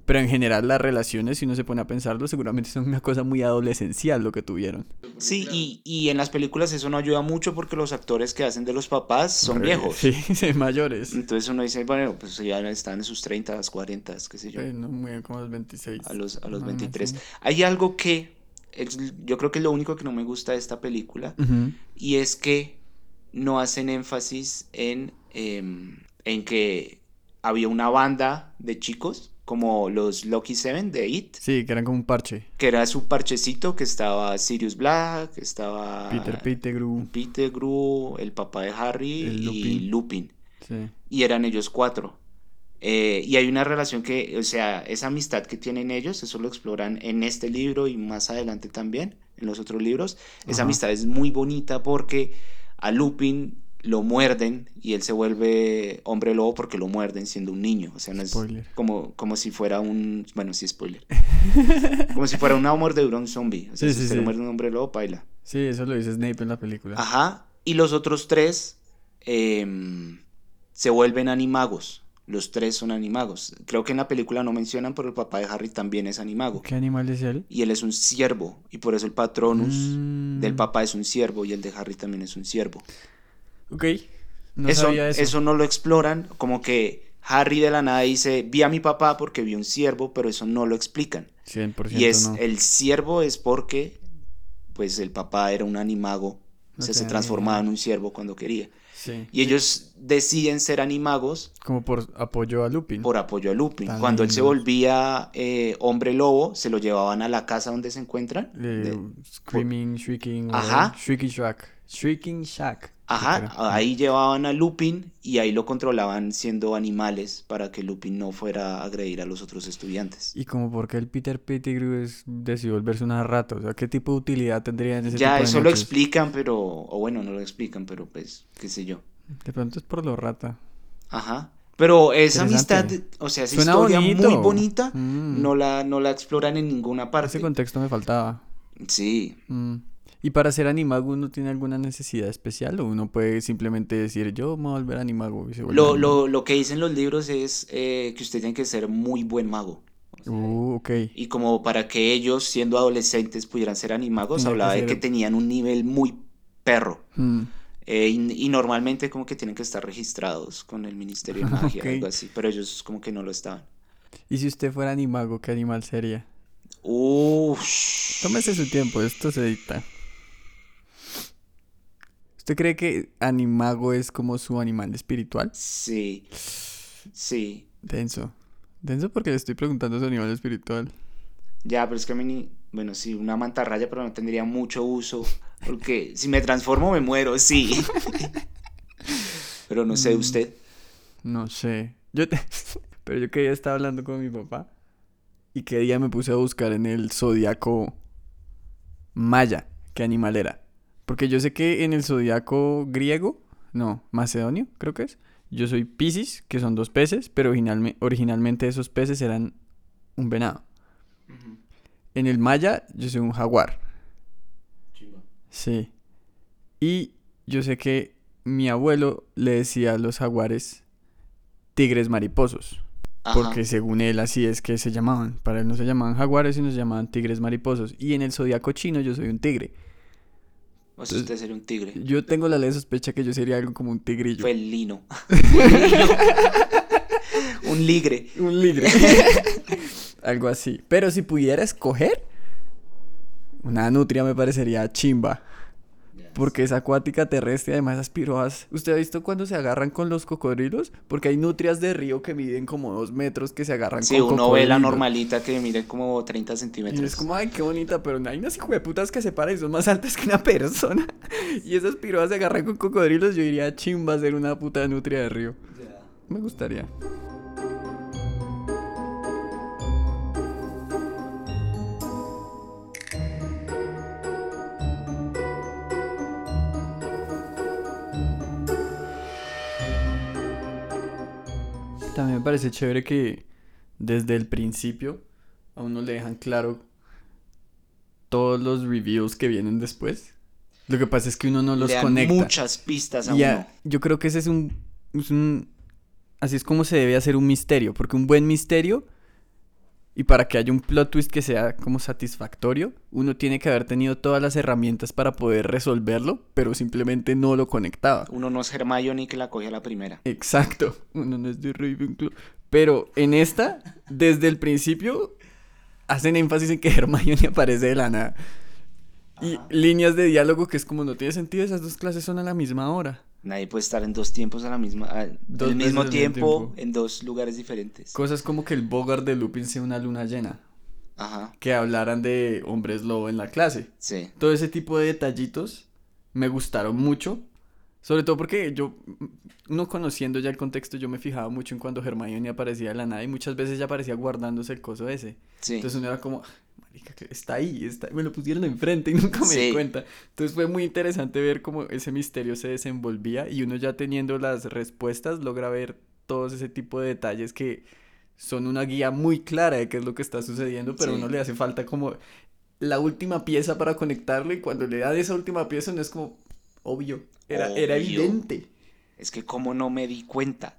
A: Pero en general las relaciones, si uno se pone a pensarlo, seguramente son una cosa muy adolescencial lo que tuvieron.
B: Sí, y, y en las películas eso no ayuda mucho porque los actores que hacen de los papás son viejos.
A: Sí, sí, mayores.
B: Entonces uno dice, bueno, pues ya están en sus 30, 40, qué sé yo,
A: Sí, no, muy bien, como los 26.
B: a los, a los
A: más,
B: 23.
A: sí.
B: Hay algo que es- yo creo que es lo único que no me gusta de esta película y es que no hacen énfasis en, em, en que había una banda de chicos como los Lucky Seven de It,
A: Sí, que eran como un parche.
B: que era su parchecito, que estaba Sirius Black, estaba
A: Peter Pettigrew.
B: Peter Gru, el papá de Harry
A: El
B: y
A: Lupin.
B: Lupin.
A: Sí.
B: Y eran ellos cuatro. Eh, y hay una relación que, o sea, esa amistad que tienen ellos, eso lo exploran en este libro y más adelante también, en los otros libros. Esa
A: Ajá.
B: amistad es muy bonita porque a Lupin lo muerden y él se vuelve hombre lobo porque lo muerden siendo un niño. O sea, no es
A: Spoiler.
B: como, como si fuera un... Bueno, sí, spoiler. como si fuera una mordedura a un zombie. O sea,
A: Sí,
B: si
A: sí, sí.
B: muerde un hombre lobo, baila.
A: Sí, eso lo dice Snape en la película.
B: Ajá. Y los otros tres em, se vuelven animagos. Los tres son animagos. Creo que en la película no mencionan, pero el papá de Harry también es animago.
A: ¿Qué animal es él?
B: Y él es un ciervo. Y por eso el patronus
A: Mm.
B: del papá es un ciervo y el de Harry también es un ciervo.
A: Ok. No
B: eso,
A: sabía eso.
B: eso no lo exploran. Como que Harry de la nada dice, vi a mi papá porque vi un ciervo, pero eso no lo explican.
A: 100%
B: Y es
A: no.
B: el ciervo es porque pues el papá era un animago.
A: No
B: o sea, se transformaba en un ciervo cuando quería.
A: Sí.
B: Y ellos deciden ser animagos
A: Como por apoyo a Lupin.
B: por apoyo a Lupin.
A: Tan
B: Cuando él se volvía eh, hombre lobo, se lo llevaban a la casa donde se encuentran.
A: Eh,
B: De-
A: Screaming, Shrieking.
B: Ajá.
A: Shrieking Shack. Shrieking Shack.
B: Ajá, ahí llevaban a Lupin y ahí lo controlaban siendo animales para que Lupin no fuera a agredir a los otros estudiantes.
A: Y como porque el Peter Pettigrew es, decidió volverse una rata. O sea, ¿qué tipo de utilidad tendría en ese
B: Ya
A: tipo de
B: eso lo explican, pero, o bueno, no lo explican, pero pues, qué sé yo.
A: De pronto es por lo rata.
B: Ajá. Pero esa amistad, o sea, esa
A: Suena
B: historia
A: bonito.
B: muy bonita,
A: Mm.
B: no la, no la exploran en ninguna parte.
A: Ese contexto me faltaba.
B: Sí,
A: Mm. ¿Y para ser animago uno tiene alguna necesidad especial o uno puede simplemente decir yo me voy a volver animago y se vuelve
B: Lo,
A: animago?
B: lo, lo que dicen los libros es eh, que usted tiene que ser muy buen mago.
A: Uh, ok.
B: Y como para que ellos, siendo adolescentes, pudieran ser animagos,
A: Tenía que
B: hablaba de que tenían un nivel muy perro.
A: Mm.
B: Eh, y, y normalmente como que tienen que estar registrados con el Ministerio de Magia, algo así. Pero ellos como que no lo estaban.
A: Y si usted fuera animago, ¿qué animal sería?
B: Uff.
A: Tómese su tiempo, esto se dicta. ¿Usted cree que animago es como su animal espiritual?
B: Sí. Sí.
A: Denso. Denso porque le estoy preguntando su animal espiritual.
B: Ya, pero es que a mí ni... Bueno, sí, una mantarraya, pero no tendría mucho uso. Porque si me transformo me muero, sí. pero no sé,
A: Mm.
B: usted.
A: No sé. Yo te... Pero yo que día estaba hablando con mi papá y que día me puse a buscar en el zodiaco maya qué animal era. Porque yo sé que en el zodiaco griego, no, macedonio, creo que es. Yo soy Piscis, que son dos peces, pero originalme- originalmente esos peces eran un venado. En el maya, yo soy un jaguar. Sí. Y yo sé que mi abuelo le decía a los jaguares tigres mariposos.
B: Ajá.
A: Porque según él así es que se llamaban. Para él no se llamaban jaguares, sino se llamaban tigres mariposos. Y en el zodiaco chino yo soy un tigre.
B: O sea, usted sería un tigre.
A: Yo tengo la leve sospecha que yo sería algo como un tigrillo.
B: Felino. un ligre.
A: Un ligre. algo así. Pero si pudiera escoger, una nutria me parecería chimba. Porque es acuática terrestre, además esas piroas. ¿Usted ha visto cuando se agarran con los cocodrilos? Porque hay nutrias de río que miden como dos metros que se agarran
B: Sí,
A: con
B: uno ve la
A: cocodrilos.
B: normalita que mide como 30
A: Y
B: centímetros.
A: es como, ay, qué bonita, pero hay unas hijueputas que se paran y son más altas que una persona. Y esas piroas se agarran con cocodrilos, yo iría chimba a ser una puta nutria de río. Me gustaría. También me parece chévere que desde el principio a uno le dejan claro todos los reviews que vienen después. Lo que pasa es que uno no los
B: Le dan
A: conecta.
B: muchas pistas a
A: Y a-
B: uno.
A: yo creo que ese es un, es un- Así es como se debe hacer un misterio. Porque un buen misterio. Y para que haya un plot twist que sea como satisfactorio, uno tiene que haber tenido todas las herramientas para poder resolverlo, pero simplemente no lo conectaba.
B: Uno no es Hermione que la coge a la primera.
A: Exacto. Uno no es de Ravenclaw. Pero en esta, desde el principio, hacen énfasis en que Hermione aparece de la nada. Y
B: Ajá.
A: líneas de diálogo que es como no tiene sentido, esas dos clases son a la misma hora.
B: Nadie puede estar en dos tiempos a la misma, al
A: Dos
B: mismo tiempo,
A: tiempo.
B: en dos lugares diferentes.
A: Cosas como que el Bogart de Lupin sea una luna llena.
B: Ajá,
A: Que hablaran de hombres lobo en la clase.
B: sí.
A: Todo ese tipo de detallitos me gustaron mucho. Sobre todo porque yo, no conociendo ya el contexto, yo me fijaba mucho en cuando Hermione aparecía de la nada y muchas veces ya aparecía guardándose el coso ese.
B: Sí.
A: Entonces uno era como, "Ah, marica, que está ahí, está, me lo pusieron enfrente y nunca me di cuenta. Entonces fue muy interesante ver cómo ese misterio se desenvolvía y uno ya teniendo las respuestas logra ver todos ese tipo de detalles que son una guía muy clara de qué es lo que está sucediendo, pero
B: Sí.
A: uno le hace falta como la última pieza para conectarlo y cuando le dan esa última pieza no es como obvio, era, era evidente.
B: Es que como no me di cuenta,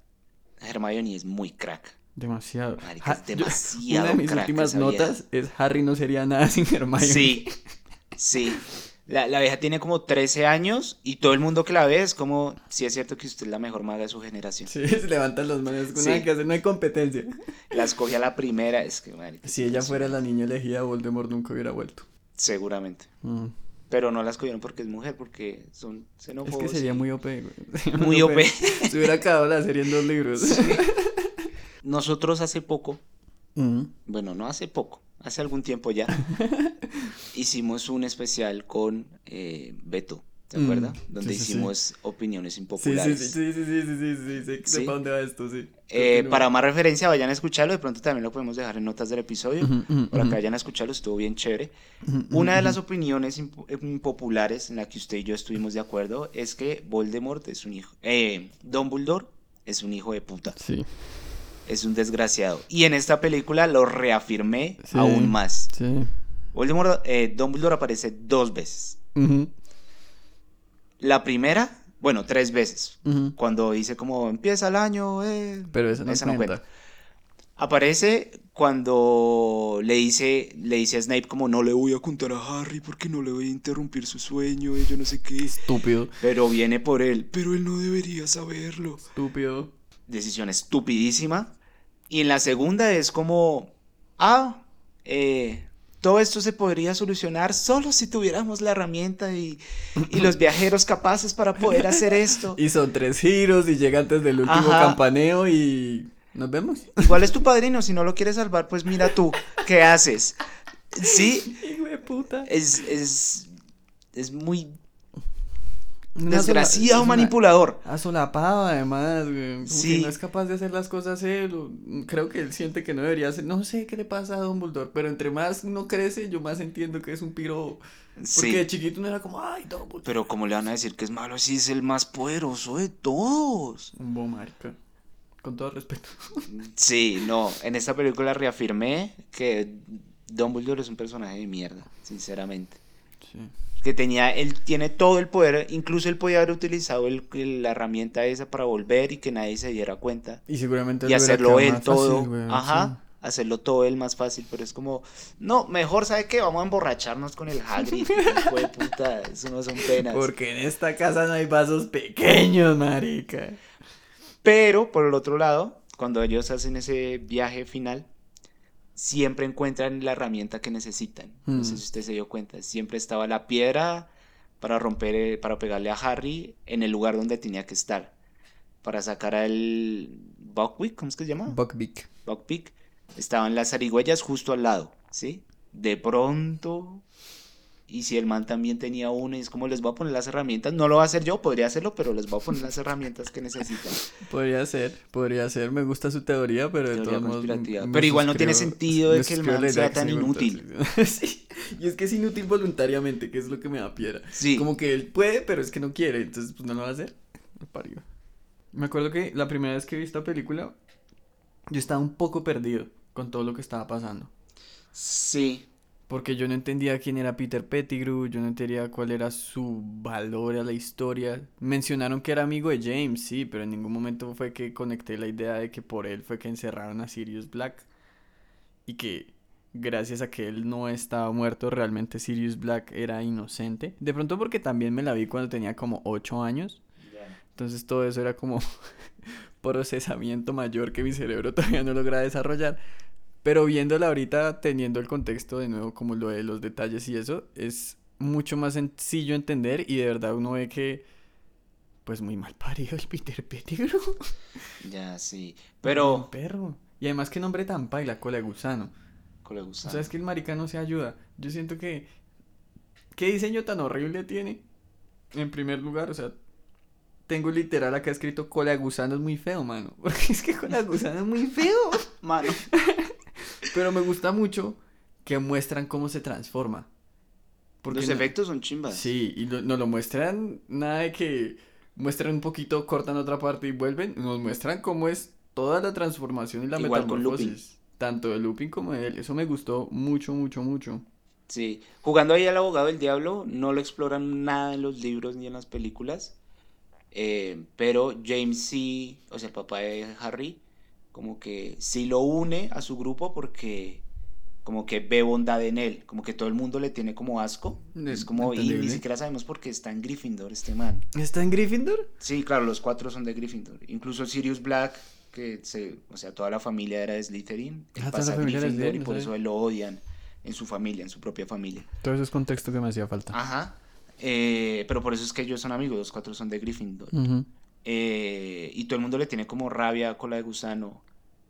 B: Hermione es muy crack.
A: Demasiado.
B: Marica, es
A: Ha- yo-
B: demasiado
A: una de mis
B: crack
A: últimas notas es Harry no sería nada sin Hermione.
B: Sí, sí. La, la vieja tiene como 13 años y todo el mundo que la ve es como, sí es cierto que usted es la mejor maga de su generación.
A: Sí, se levantan las manos con
B: Sí.
A: que hacer, no hay competencia.
B: La escoge a la primera, es que, marica,
A: Si ella fuera la niña elegida, Voldemort nunca hubiera vuelto.
B: Seguramente.
A: Mm.
B: Pero no la escogieron porque es mujer, porque son
A: Es
B: xenófobos.
A: que sería muy OP, güey.
B: Muy OP.
A: Se hubiera acabado la serie en dos libros.
B: Nosotros hace poco,
A: Mm.
B: bueno, no hace poco, hace algún tiempo ya, hicimos un especial con eh, Beto, ¿te
A: Mm,
B: acuerdas? Donde
A: sí,
B: hicimos opiniones
A: Sí,
B: impopulares.
A: sí, sí, sí, sí, sí, sí, sí, dónde va esto, sí.
B: Eh, para más referencia, vayan a escucharlo. De pronto también lo podemos dejar en notas del episodio. Para que vayan a escucharlo, estuvo bien chévere. Una de las opiniones impo- impopulares en la que usted y yo estuvimos de acuerdo es que Voldemort es un hijo. Eh, Dumbledore es un hijo de puta.
A: Sí,
B: Es un desgraciado. Y en esta película lo reafirmé
A: Sí.
B: aún más.
A: sí.
B: Voldemort, eh, Dumbledore aparece dos veces. La primera, bueno, tres veces. Cuando dice como empieza el año, eh,
A: Pero no
B: Esa no
A: cuenta.
B: Aparece cuando le dice, le dice a Snape como no le voy a contar a Harry porque no le voy a interrumpir su sueño y yo no sé qué.
A: Estúpido,
B: Pero viene por él. Pero él no debería saberlo.
A: estúpido.
B: Decisión estupidísima. Y en la segunda es como, ah, eh, todo esto se podría solucionar solo si tuviéramos la herramienta y, y los viajeros capaces para poder hacer esto.
A: Y son tres giros y llega antes del último
B: Ajá.
A: campaneo y nos vemos.
B: Igual es tu padrino, si no lo quieres salvar, pues mira tú, ¿qué haces? Sí,
A: Hijo de puta.
B: es, es, es muy desgraciado
A: es una-
B: manipulador.
A: Asolapado además, güey. Como
B: Sí.
A: que no es capaz de hacer las cosas él. o- Creo que él siente que no debería hacer. No sé qué le pasa a Dumbledore, pero entre más uno crece, yo más entiendo que es un piro. Porque
B: Sí,
A: de chiquito uno era como, ay, Dumbledore.
B: pero como le van a decir que es malo si es el más poderoso de todos?
A: Un bo marica. Con todo respeto.
B: Sí, no, en esta película reafirmé que Dumbledore es un personaje de mierda, sinceramente.
A: Sí.
B: Que tenía, él tiene todo el poder, incluso él podía haber utilizado el- el- la herramienta esa para volver y que nadie se diera cuenta.
A: Y seguramente
B: y hacerlo él todo.
A: fácil, güey,
B: Ajá. Hacerlo todo él más fácil, pero es como, no, mejor sabe que vamos a emborracharnos con el Hagrid, hijo de puta, eso no son penas.
A: Porque en esta casa no hay vasos pequeños, marica.
B: Pero, por el otro lado, cuando ellos hacen ese viaje final, siempre encuentran la herramienta que necesitan. No sé
A: Mm.
B: si usted se dio cuenta, siempre estaba la piedra para romper, eh, para pegarle a Harry en el lugar donde tenía que estar. Para sacar al Buckwick, ¿cómo es que se llama?
A: Buckbeak.
B: Buckbeak, estaban las zarigüeyas justo al lado, ¿sí? De pronto, y si el man también tenía una, y es como les voy a poner las herramientas, no lo voy a hacer yo, podría hacerlo, pero les voy a poner las herramientas que necesitan.
A: Podría ser, podría ser. Me gusta su teoría, pero de todos modos.
B: Pero igual no tiene sentido de que el man sea tan inútil.
A: Sí, Y es que es inútil voluntariamente, que es lo que me da piedra.
B: Sí.
A: Como que él puede, pero es que no quiere, entonces pues no lo va a hacer. Me parió. Me acuerdo que la primera vez que vi esta película, yo estaba un poco perdido con todo lo que estaba pasando.
B: Sí.
A: Porque yo no entendía quién era Peter Pettigrew, yo no entendía cuál era su valor a la historia. Mencionaron que era amigo de James, sí, pero en ningún momento fue que conecté la idea de que por él fue que encerraron a Sirius Black. Y que gracias a que él no estaba muerto, realmente Sirius Black era inocente. De pronto porque también me la vi cuando tenía como 8 años. Entonces todo eso era como procesamiento mayor que mi cerebro todavía no logra desarrollar. Pero viéndola ahorita, teniendo el contexto de nuevo, como lo de los detalles y eso, es mucho más sencillo entender y de verdad uno ve que, pues muy mal parido el Peter Pettigrew.
B: Ya, sí. Pero...
A: perro. Y además, qué nombre tan paila, cola de gusano.
B: Cola de gusano.
A: O sea, es que el marica no se ayuda. Yo siento que... ¿Qué diseño tan horrible tiene? En primer lugar, o sea, tengo literal acá escrito cola de gusano es muy feo, mano. Porque es que cola de gusano es muy feo.
B: Mano.
A: Pero me gusta mucho que muestran cómo se transforma.
B: Porque Los efectos son chimbas.
A: Sí, y no, lo muestran nada de que muestran un poquito, cortan otra parte y vuelven. Nos muestran cómo es toda la transformación y la
B: Igual metamorfosis.
A: Tanto de Lupin como de él. Eso me gustó mucho, mucho, mucho.
B: Sí. Jugando ahí al abogado del diablo, no lo exploran nada en los libros ni en las películas. Eh, pero James sí, o sea, el papá de Harry, como que sí lo une a su grupo porque como que ve bondad en él, como que todo el mundo le tiene como asco. Es como, y ni siquiera sabemos por qué está en Gryffindor este man.
A: ¿Está en Gryffindor?
B: Sí, claro, los cuatro son de Gryffindor. Incluso Sirius Black, que se, o sea, toda la familia era de Slytherin, él ah, pasa a Gryffindor y por eso él lo odian en su familia, en su propia familia.
A: Todo eso es contexto que me hacía falta.
B: Ajá. Eh, pero por eso es que ellos son amigos, los cuatro son de Gryffindor. Eh, y todo el mundo le tiene como rabia a cola de gusano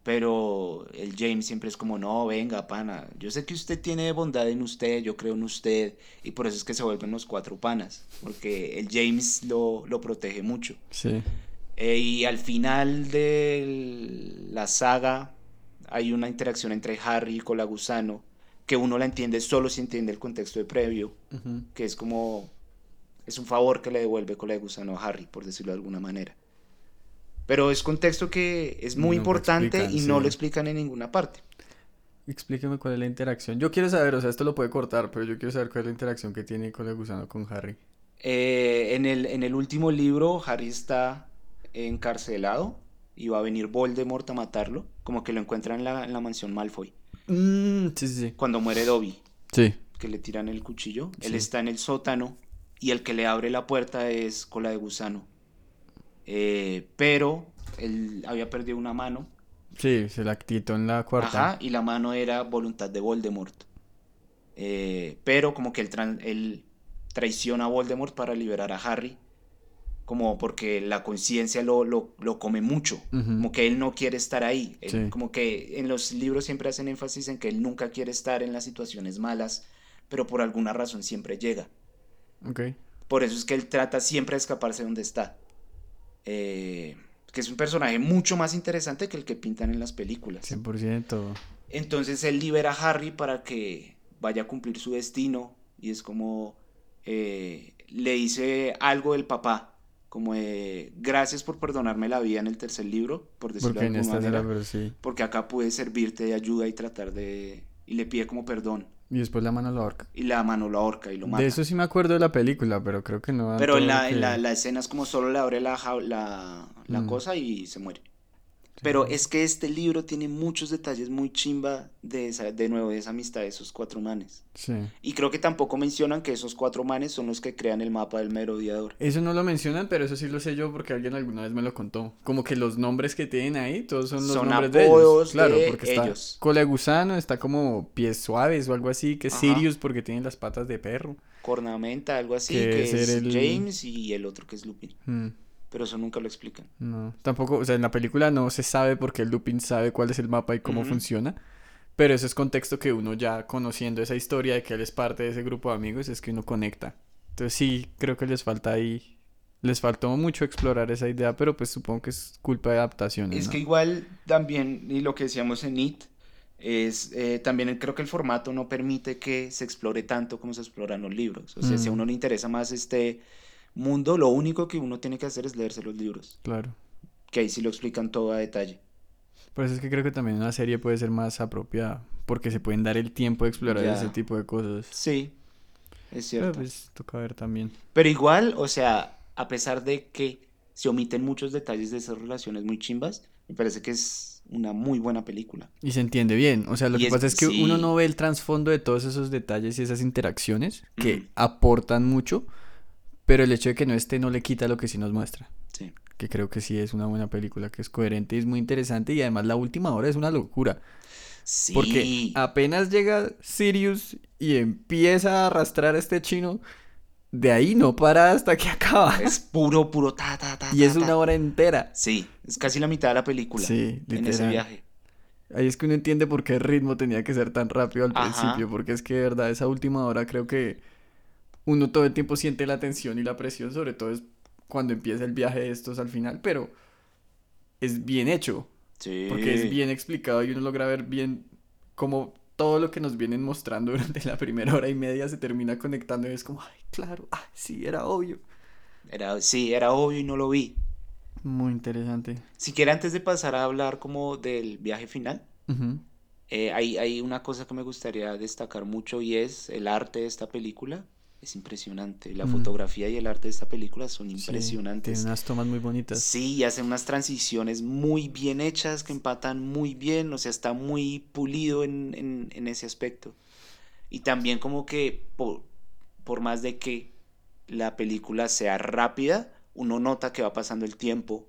B: pero el James siempre es como, no, venga, pana, yo sé que usted tiene bondad en usted, yo creo en usted, y por eso es que se vuelven los cuatro panas, porque el James lo, lo protege mucho.
A: Sí.
B: Eh, y al final de la saga hay una interacción entre Harry y Colagusano, que uno la entiende solo si entiende el contexto de previo, que es como, es un favor que le devuelve Colagusano a Harry, por decirlo de alguna manera. Pero es contexto que es muy importante y no lo explican en ninguna parte.
A: Explíqueme cuál es la interacción. Yo quiero saber, o sea, esto lo puede cortar, pero yo quiero saber cuál es la interacción que tiene con el gusano con Harry.
B: Eh, en, el, en el último libro, Harry está encarcelado y va a venir Voldemort a matarlo, como que lo encuentran en la, en la mansión Malfoy.
A: Mm, sí, sí, sí.
B: Cuando muere Dobby.
A: Sí.
B: Que le tiran el cuchillo. Él está en el sótano y el que le abre la puerta es cola de gusano. Eh, pero él había perdido una mano.
A: Sí, se la quitó en la cuarta.
B: Ajá, y la mano era voluntad de Voldemort. Eh, pero como que él, traiciona a Voldemort para liberar a Harry. Como porque la conciencia lo, lo, come mucho. Como que él no quiere estar ahí. Como que en los libros siempre hacen énfasis en que él nunca quiere estar en las situaciones malas. Pero por alguna razón siempre llega.
A: Okay.
B: Por eso es que él trata siempre de escaparse de donde está. Eh, que es un personaje mucho más interesante que el que pintan en las películas.
A: 100%.
B: Entonces él libera a Harry para que vaya a cumplir su destino y es como eh, le dice algo del papá, como gracias por perdonarme la vida en el tercer libro, por decirlo de alguna manera, porque acá pude servirte de ayuda y tratar de... y le pide como perdón.
A: Y después la mano la ahorca.
B: Y la mano la ahorca y lo mata.
A: De eso sí me acuerdo de la película, pero creo que no.
B: Pero en la, la, escena es como solo le abre la, la, la mm. cosa y se muere. Pero es que este libro tiene muchos detalles muy chimba de, esa, de nuevo, de esa amistad de esos cuatro manes.
A: Sí.
B: Y creo que tampoco mencionan que esos cuatro manes son los que crean el mapa del merodeador.
A: Eso no lo mencionan, pero eso sí lo sé yo porque alguien alguna vez me lo contó. Como que los nombres que tienen ahí, todos son los nombres de ellos. Claro, porque está Cola Gusano, está como Pies Suaves o algo así, que es Sirius porque tiene las patas de perro.
B: Cornamenta, algo así, que, es, James y el otro que es Lupin.
A: Mm
B: pero eso nunca lo explican.
A: No, tampoco, o sea, en la película no se sabe porque el Lupin sabe cuál es el mapa y cómo funciona, pero ese es contexto que uno ya conociendo esa historia de que él es parte de ese grupo de amigos es que uno conecta. Entonces sí, creo que les falta ahí, les faltó mucho explorar esa idea, pero pues supongo que es culpa de adaptación.
B: Es que igual también, y lo que decíamos en IT, es eh, también creo que el formato no permite que se explore tanto como se exploran los libros. O sea, si a mm. uno le interesa más este mundo, lo único que uno tiene que hacer es leerse los libros.
A: Claro.
B: Que ahí sí lo explican todo a detalle.
A: Por eso es que creo que también una serie puede ser más apropiada, porque se pueden dar el tiempo de explorar
B: Ya.
A: ese tipo de cosas.
B: Sí, es
A: Pero
B: cierto.
A: pues toca ver también.
B: Pero igual, o sea, a pesar de que se omiten muchos detalles de esas relaciones muy chimbas, me parece que es una muy buena película.
A: Y se entiende bien. O sea, lo
B: Y
A: que
B: es-
A: pasa es que
B: sí.
A: uno no ve el trasfondo de todos esos detalles y esas interacciones que aportan mucho, pero el hecho de que no esté no le quita lo que sí nos muestra.
B: Sí.
A: Que creo que sí es una buena película, que es coherente y es muy interesante. Y además la última hora es una locura.
B: Sí.
A: Porque apenas llega Sirius y empieza a arrastrar a este chino, de ahí no para hasta que acaba.
B: Es puro, puro ta, ta, ta.
A: Y es
B: ta.
A: una hora entera.
B: Sí, es casi la mitad de la película.
A: Sí,
B: En ese
A: literal.
B: viaje.
A: Ahí es que uno entiende por qué el ritmo tenía que ser tan rápido al
B: Ajá.
A: principio, porque es que de verdad esa última hora creo que uno todo el tiempo siente la tensión y la presión, sobre todo es cuando empieza el viaje de estos al final, pero es bien hecho,
B: Sí.
A: porque es bien explicado y uno logra ver bien cómo todo lo que nos vienen mostrando durante la primera hora y media se termina conectando y es como, ay, claro, ay, sí, era obvio.
B: Era, sí, era obvio y no lo vi.
A: Muy interesante.
B: Si quiere, antes de pasar a hablar como del viaje final,
A: Ujú.
B: eh, hay, hay una cosa que me gustaría destacar mucho y es el arte de esta película. Es impresionante. La
A: Mm.
B: fotografía y el arte de esta película son
A: Sí,
B: impresionantes.
A: tiene unas tomas muy bonitas.
B: Sí, y hacen unas transiciones muy bien hechas que empatan muy bien, o sea, está muy pulido en, en- en ese aspecto. Y también como que por, por más de que la película sea rápida, uno nota que va pasando el tiempo,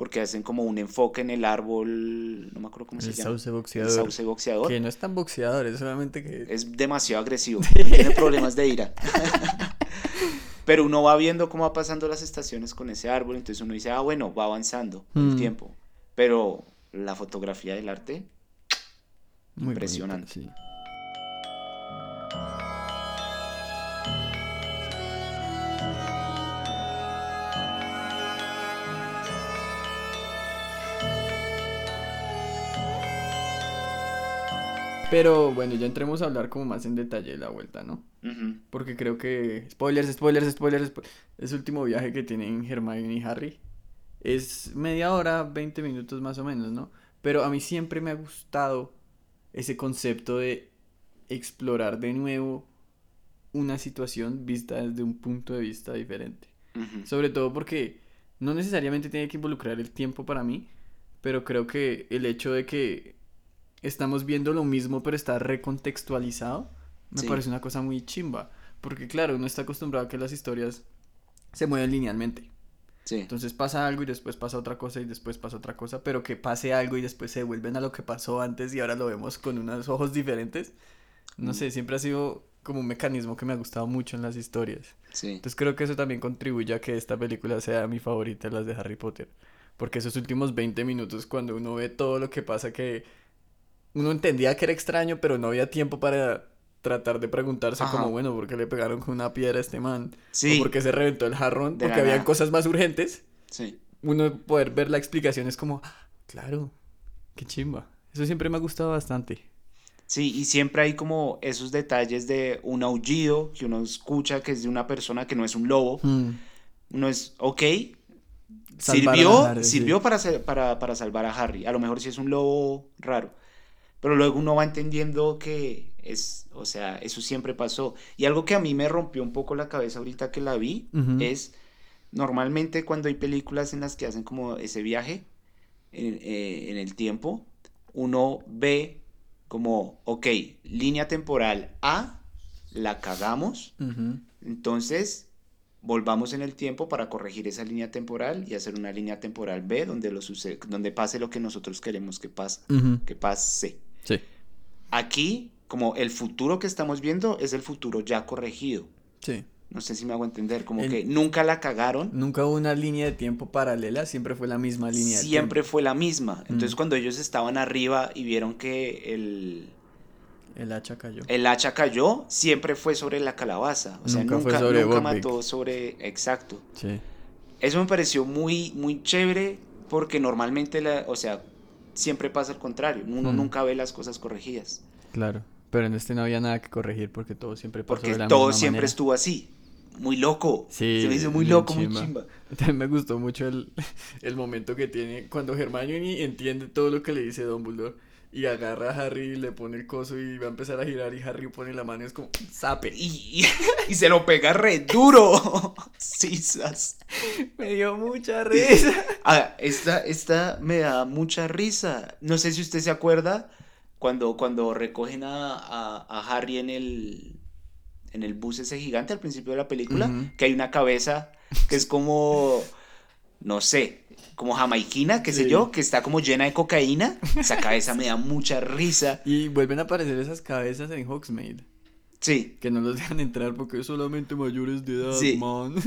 B: porque hacen como un enfoque en el árbol, no me acuerdo cómo se
A: El
B: llama.
A: sauce
B: El
A: boxeador.
B: sauce boxeador.
A: Que no es tan boxeador, es solamente que...
B: Es demasiado agresivo, tiene problemas de ira. Pero uno va viendo cómo va pasando las estaciones con ese árbol, entonces uno dice, ah, bueno, va avanzando el
A: Mm.
B: tiempo. Pero la fotografía del arte,
A: Muy
B: Impresionante.
A: sí. Pero bueno, ya entremos a hablar como más en detalle de la vuelta, ¿no? Porque creo que. Spoilers, spoilers, spoilers. spo- Ese último viaje que tienen Hermione y Harry es media hora, 20 minutos más o menos, ¿no? Pero a mí siempre me ha gustado ese concepto de explorar de nuevo una situación vista desde un punto de vista diferente. Sobre todo porque no necesariamente tiene que involucrar el tiempo para mí, pero creo que el hecho de que estamos viendo lo mismo pero está recontextualizado me
B: Sí.
A: parece una cosa muy chimba. Porque claro, uno está acostumbrado a que las historias se mueven linealmente.
B: Sí,
A: Entonces pasa algo y después pasa otra cosa y después pasa otra cosa, pero que pase algo y después se vuelven a lo que pasó antes y ahora lo vemos con unos ojos diferentes. No
B: Mm.
A: sé, siempre ha sido como un mecanismo que me ha gustado mucho en las historias.
B: sí.
A: Entonces creo que eso también contribuye a que esta película sea mi favorita de las de Harry Potter. Porque esos últimos 20 minutos cuando uno ve todo lo que pasa que uno entendía que era extraño, pero no había tiempo para tratar de preguntarse
B: Ajá.
A: como, bueno, ¿por qué le pegaron con una piedra a este man?
B: Sí,
A: O por qué se reventó el jarrón,
B: De
A: porque habían cosas más urgentes.
B: sí.
A: Uno poder ver la explicación es como, "Ah, claro, qué chimba. Eso siempre me ha gustado bastante.
B: Sí, y siempre hay como esos detalles de un aullido que uno escucha que es de una persona que no es un lobo.
A: Mm,
B: Uno es, ok,
A: Salvar
B: sirvió,
A: Harry, sí.
B: sirvió para, para, para salvar a Harry. A lo mejor sí es un lobo raro. Pero luego uno va entendiendo que es, o sea, eso siempre pasó. Y algo que a mí me rompió un poco la cabeza ahorita que la vi es, normalmente cuando hay películas en las que hacen como ese viaje en, eh, en el tiempo, uno ve como, ok, línea temporal A, la cagamos, entonces, volvamos en el tiempo para corregir esa línea temporal y hacer una línea temporal B donde, lo sucede, donde pase lo que nosotros queremos que pase. Que pase.
A: Sí,
B: Aquí, como el futuro que estamos viendo es el futuro ya corregido.
A: sí.
B: No sé si me hago entender, como
A: El-
B: que nunca la cagaron,
A: Nunca hubo una línea de tiempo paralela, siempre fue la misma línea de
B: siempre fue la misma. Entonces,
A: Mm.
B: cuando ellos estaban arriba y vieron que el,
A: tiempo. El hacha cayó.
B: el hacha cayó, siempre fue sobre la calabaza. O sea,
A: Nunca fue
B: nunca,
A: sobre
B: nunca mató sobre... Exacto.
A: Sí.
B: Eso me pareció muy, muy chévere porque normalmente, la, o sea, siempre pasa al contrario. Uno
A: Mm.
B: nunca ve las cosas corregidas.
A: Claro. Pero en este no había nada que corregir porque todo siempre pasó
B: Porque
A: de la
B: todo
A: misma
B: siempre
A: manera.
B: estuvo así. muy loco.
A: Sí,
B: Se me hizo muy loco, muy
A: chimba.
B: chimba.
A: También me gustó mucho el, el momento que tiene cuando Hermione entiende todo lo que le dice Dumbledore y agarra a Harry y le pone el coso y va a empezar a girar y Harry pone la mano y es como zape.
B: Y, y- se lo pega re duro. Sisas.
A: Me dio mucha risa.
B: Ah, esta, esta me da mucha risa. No sé si usted se acuerda cuando, cuando recogen a, a- a Harry en el, en el bus ese gigante al principio de la película, que hay una cabeza que es como, no sé, como jamaiquina, qué sé
A: Sí.
B: yo, que está como llena de cocaína. Esa cabeza me da mucha risa.
A: Y vuelven a aparecer esas cabezas en Hogsmeade.
B: Sí.
A: Que no los dejan entrar porque es solamente mayores de edad,
B: Sí.
A: man.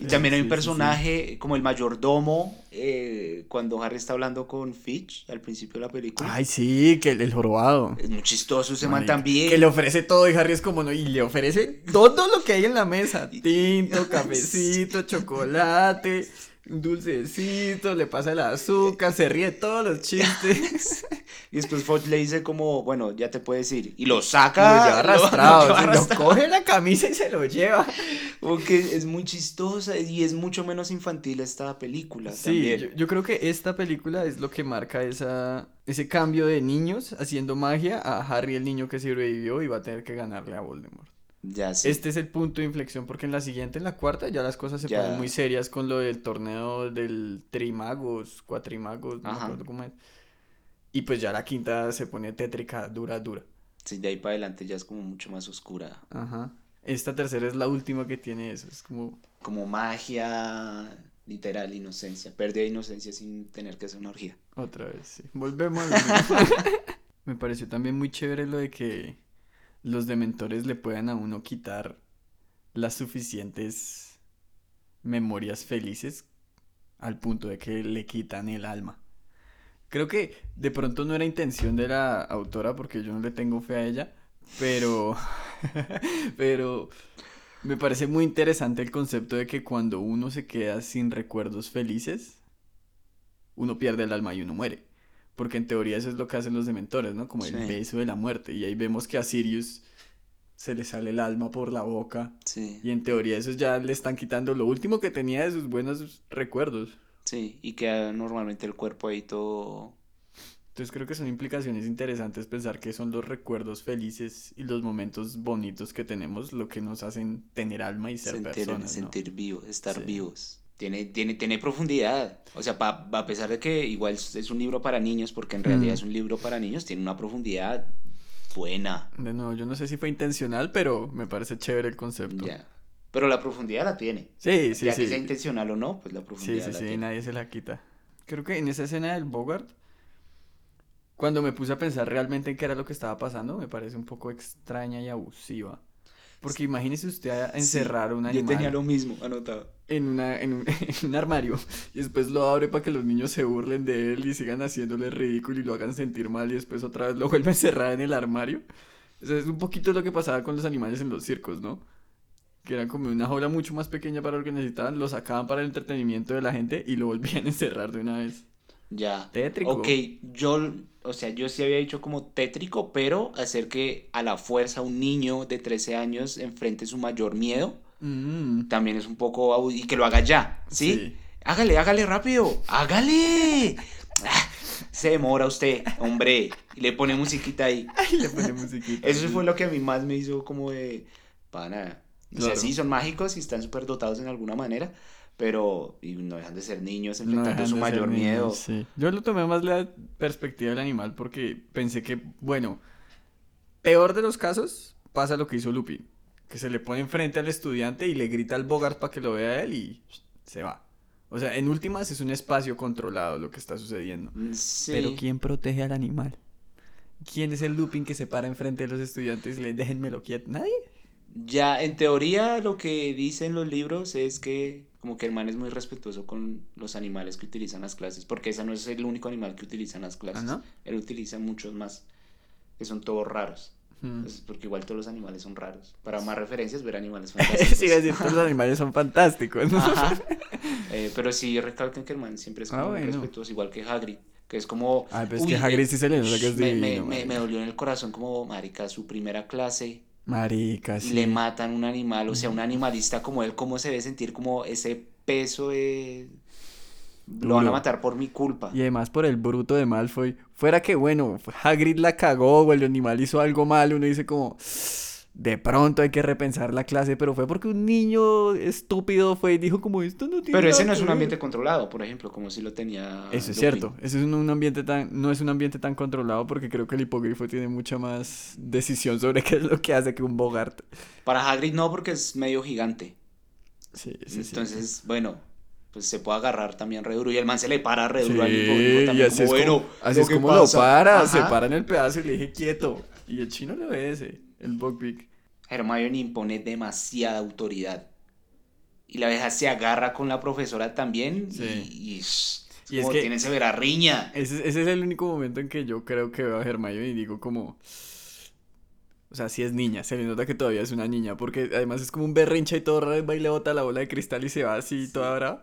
B: Y también hay un personaje como el mayordomo, eh, cuando Harry está hablando con Fitch al principio de la película.
A: Ay, sí, que el, el jorobado.
B: Es muy chistoso ese man también.
A: Que le ofrece todo y Harry es como, no, y le ofrece todo lo que hay en la mesa. Tinto, cafecito, chocolate, dulcecito, le pasa el azúcar, se ríe todos los chistes.
B: Y después Foch le dice como, bueno, ya te puedes ir. Y lo
A: lo
B: saca.
A: lleva arrastrado,
B: lo
A: sí,
B: lleva
A: lo
B: arrastrado.
A: coge la camisa y se lo lleva.
B: Como que es muy chistosa y es mucho menos infantil esta película
A: Sí,
B: también.
A: yo, yo creo que esta película es lo que marca esa, ese cambio de niños haciendo magia a Harry el niño que sobrevivió y va a tener que ganarle a Voldemort.
B: Ya sí.
A: Este es el punto de inflexión porque en la siguiente, en la cuarta, ya las cosas se
B: Ya.
A: ponen muy serias con lo del torneo del Trimagos, Cuatrimagos, no acuerdo cómo es. Y pues ya la quinta se pone tétrica, dura, dura.
B: Sí, de ahí para adelante ya es como mucho más oscura.
A: Ajá. Esta tercera es la última que tiene eso, es como...
B: Como magia, literal, inocencia. Pérdida de inocencia sin tener que hacer una orgía.
A: Otra vez, sí. Volvemos a lo mismo. Me pareció también muy chévere lo de que los dementores le puedan a uno quitar las suficientes memorias felices al punto de que le quitan el alma. Creo que de pronto no era intención de la autora porque yo no le tengo fe a ella, pero pero me parece muy interesante el concepto de que cuando uno se queda sin recuerdos felices, uno pierde el alma y uno muere. Porque en teoría eso es lo que hacen los dementores, ¿no? Como el beso de la muerte. Y ahí vemos que a Sirius se le sale el alma por la boca.
B: Sí.
A: Y en teoría eso ya le están quitando lo último que tenía de sus buenos recuerdos.
B: Sí, y queda normalmente el cuerpo ahí todo...
A: Entonces creo que son implicaciones interesantes pensar que son los recuerdos felices y los momentos bonitos que tenemos lo que nos hacen tener alma y ser
B: sentir,
A: personas, ¿no?
B: sentir vivo, estar
A: Sí.
B: vivos. Tiene, tiene, tiene profundidad. O sea, pa- a pesar de que igual es un libro para niños, porque en realidad
A: Mm.
B: es un libro para niños, tiene una profundidad buena.
A: De nuevo, yo no sé si fue intencional, pero me parece chévere el concepto.
B: Ya. Pero la profundidad la tiene.
A: Sí, sí,
B: ya
A: sí.
B: que sea intencional o no, pues la
A: Sí,
B: profundidad
A: sí,
B: la
A: sí,
B: tiene.
A: nadie se la quita. Creo que en esa escena del Bogart, cuando me puse a pensar realmente en qué era lo que estaba pasando, me parece un poco extraña y abusiva. Porque imagínese usted a encerrar a un
B: Yo
A: animal
B: tenía lo mismo anotado.
A: en, una, en, un, en un armario y después lo abre para que los niños se burlen de él y sigan haciéndole ridículo y lo hagan sentir mal y después otra vez lo vuelve a encerrar en el armario. O sea, es un poquito lo que pasaba con los animales en los circos, ¿no? Que eran como una jaula mucho más pequeña para lo que necesitaban, lo sacaban para el entretenimiento de la gente y lo volvían a encerrar de una vez.
B: Ya.
A: Tétrico.
B: Ok, yo, o sea, yo sí había dicho como tétrico, pero hacer que a la fuerza un niño de 13 años enfrente su mayor miedo
A: Mm,
B: también es un poco y que lo haga ya, ¿sí?
A: Sí.
B: Hágale, hágale rápido, hágale. Ah, Se demora usted, hombre, y le pone musiquita ahí.
A: Le pone musiquita.
B: Eso fue lo que a mí más me hizo como de pana. O sea,
A: Claro.
B: sí, son mágicos y están súper dotados en alguna manera, pero y no dejan de ser niños enfrentando su mayor
A: niños,
B: miedo.
A: sí. Yo lo tomé más la perspectiva del animal porque pensé que, bueno, peor de los casos, pasa lo que hizo Lupin. Que se le pone enfrente al estudiante y le grita al Bogart para que lo vea a él y se va. O sea, en últimas es un espacio controlado lo que está sucediendo.
B: Mm, Sí.
A: Pero ¿quién protege al animal? ¿Quién es el Lupin que se para enfrente de los estudiantes y le déjenmelo quieto? ¿Nadie?
B: Ya, en teoría lo que dicen los libros es que como que el man es muy respetuoso con los animales que utilizan las clases, porque ese no es el único animal que utilizan las clases.
A: ¿Ah, no?
B: Él utiliza muchos más, que son todos raros.
A: Mm.
B: Pues, porque igual todos los animales son raros. Para más referencias, ver animales fantásticos.
A: sí, decir, todos los animales son fantásticos. ¿no?
B: Eh, pero sí recalcan que el man siempre es
A: Ah,
B: como muy
A: bueno.
B: respetuoso, igual que Hagrid, que es como...
A: Ay, pero es
B: uy,
A: que Hagrid sí se le nota que es
B: me, me,
A: divino,
B: me, me
A: marica.
B: dolió en el corazón como, marica, su primera clase
A: Marica, sí.
B: le matan un animal, o sea, un animalista como él, ¿cómo se debe sentir como ese peso de... Lo van a matar por mi culpa.
A: Y además por el bruto de Malfoy. Fuera que bueno, Hagrid la cagó o el animal hizo algo mal, uno dice como de pronto hay que repensar la clase, pero fue porque un niño estúpido fue y dijo como esto no tiene
B: Pero ese no es un
A: ver".
B: ambiente controlado, por ejemplo, como si lo tenía
A: Eso es cierto, ese es un, ambiente tan, no es un ambiente tan controlado porque creo que el hipogrifo tiene mucha más decisión sobre qué es lo que hace que un Bogart.
B: Para Hagrid no, porque es medio gigante.
A: Sí, sí, sí.
B: Entonces, bueno, pues se puede agarrar también re duro. Y el man se le para re duro al hipogrifo
A: y
B: también.
A: así
B: como,
A: es
B: bueno,
A: como, así
B: lo
A: es como
B: pasa.
A: lo para, se para en el pedazo y le dije quieto. Y el chino le obedece, el Buckbeak.
B: Hermione impone demasiada autoridad. Y la vieja se agarra con la profesora también.
A: Sí.
B: Y, y,
A: Y es
B: como
A: que-
B: tienen severa riña.
A: Ese, ese es el único momento en que yo creo que veo a Hermione y digo como... O sea, sí es niña, se le nota que todavía es una niña, porque además es como un berrincha y todo raro, y va y le bota la bola de cristal y se va así toda brava.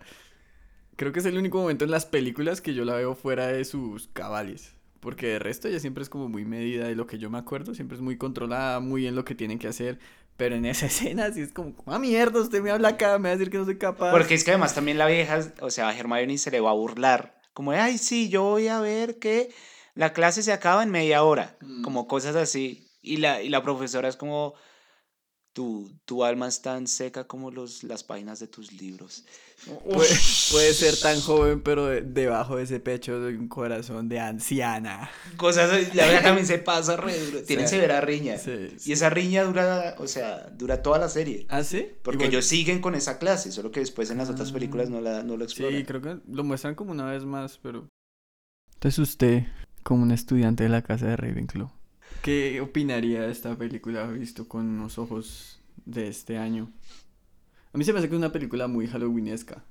A: Creo que es el único momento en las películas que yo la veo fuera de sus cabales. Porque de resto ella siempre es como muy medida de lo que yo me acuerdo, siempre es muy controlada, muy en lo que tienen que hacer. Pero en esa escena sí es como, ah, mierda, usted me habla acá, me va a decir que no soy capaz.
B: Porque es que además también la vieja, o sea, a Hermione se le va a burlar. Como, ay, sí, yo voy a ver que la clase se acaba en media hora.
A: Mm.
B: Como cosas así. Y la, y la profesora es como, tu, tu alma es tan seca como los, las páginas de tus libros.
A: Puede, puede ser tan joven, pero de- debajo de ese pecho de un corazón de anciana.
B: Cosas. La vieja también se pasa re duro. Tienen
A: Sí.
B: severa riña.
A: Sí, sí.
B: Y esa riña dura, o sea, dura toda la serie.
A: ¿Ah, sí?
B: Porque ellos siguen con esa clase, solo que después en las otras
A: Ah.
B: películas no, la, no lo exploran.
A: Sí, creo que lo muestran como una vez más, pero... Entonces usted, como un estudiante de la casa de Ravenclaw, ¿qué opinaría de esta película visto con unos ojos de este año? A mí se me hace que es una película muy halloweenesca.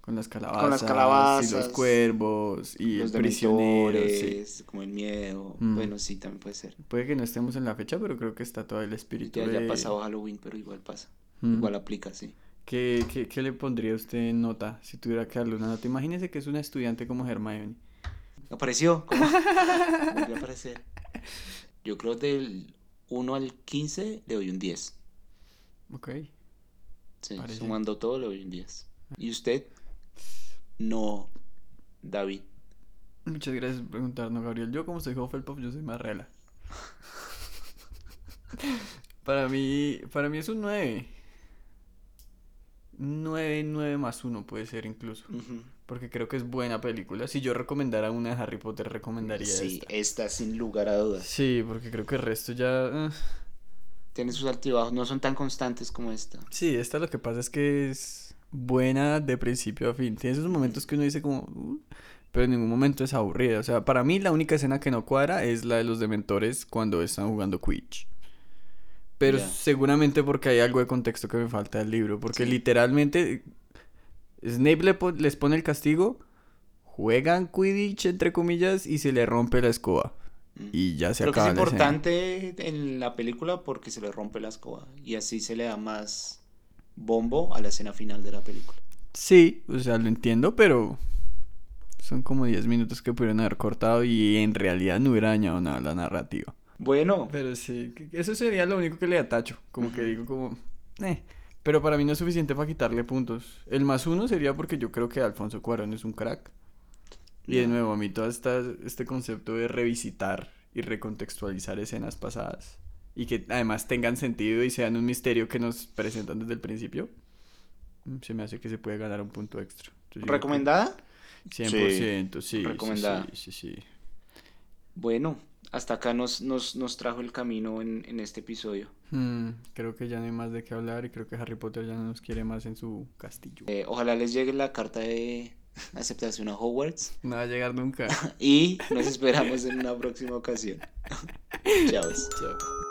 A: Con las calabazas,
B: las
A: y
B: calabazas,
A: los cuervos y
B: Los
A: el prisionero. sí.
B: como el miedo.
A: Mm.
B: Bueno, sí, también puede ser.
A: Puede que no estemos en la fecha, pero creo que está todo el espíritu
B: Ya, ya
A: de...
B: ha pasado Halloween, pero igual pasa.
A: Mm.
B: Igual aplica, sí.
A: ¿Qué, qué, qué le pondría usted en nota si tuviera que darle una nota? Imagínese que es una estudiante como Hermione.
B: ¿Apareció? ¿Cómo? Volvió a aparecer. Yo creo del 1 al 15 le doy un 10.
A: Ok.
B: Sí,
A: Parece.
B: sumando todo le doy un 10. ¿Y usted? No, David.
A: Muchas gracias por preguntarnos, Gabriel. Yo, como soy Hufflepuff, yo soy más rela. para mí, para mí es un 9. 9, 9 más 1 puede ser incluso.
B: Ujú.
A: Porque creo que es buena película. Si yo recomendara una de Harry Potter, recomendaría
B: Sí,
A: esta.
B: esta sin lugar a dudas.
A: Sí, porque creo que el resto ya... eh.
B: Tiene sus altibajos, no son tan constantes como esta.
A: Sí, esta lo que pasa es que es buena de principio a fin. Tiene esos momentos que uno dice como... "Uh", pero en ningún momento es aburrida. O sea, para mí la única escena que no cuadra es la de los dementores cuando están jugando Quidditch. Pero seguramente porque hay algo de contexto que me falta del libro. Porque
B: Sí.
A: literalmente Snape le po- les pone el castigo, juegan Quidditch entre comillas y se le rompe la escoba.
B: Mm.
A: Y ya se
B: Creo que es
A: acaba la escena.
B: importante en la película porque se le rompe la escoba y así se le da más bombo a la escena final de la película.
A: Sí, o sea, lo entiendo, pero son como 10 minutos que pudieron haber cortado y en realidad no hubiera dañado nada la narrativa.
B: Bueno,
A: Pero sí, que- que eso sería lo único que le atacho. Como que digo como... Eh. Pero para mí no es suficiente para quitarle puntos. El más uno sería porque yo creo que Alfonso Cuarón es un crack. Y de nuevo, a mí todo esta, este concepto de revisitar y recontextualizar escenas pasadas y que además tengan sentido y sean un misterio que nos presentan desde el principio, mm, se me hace que se puede ganar un punto extra. Entonces,
B: ¿recomendada?
A: 100%, sí, sí,
B: recomendada.
A: sí, sí, sí.
B: Bueno, hasta acá nos, nos, nos trajo el camino en, en este episodio.
A: Mm, creo que ya no hay más de qué hablar y creo que Harry Potter ya no nos quiere más en su castillo.
B: Eh, ojalá les llegue la carta de aceptación a Hogwarts
A: No va a llegar nunca.
B: y nos esperamos en una próxima ocasión. Chao.
A: Chao.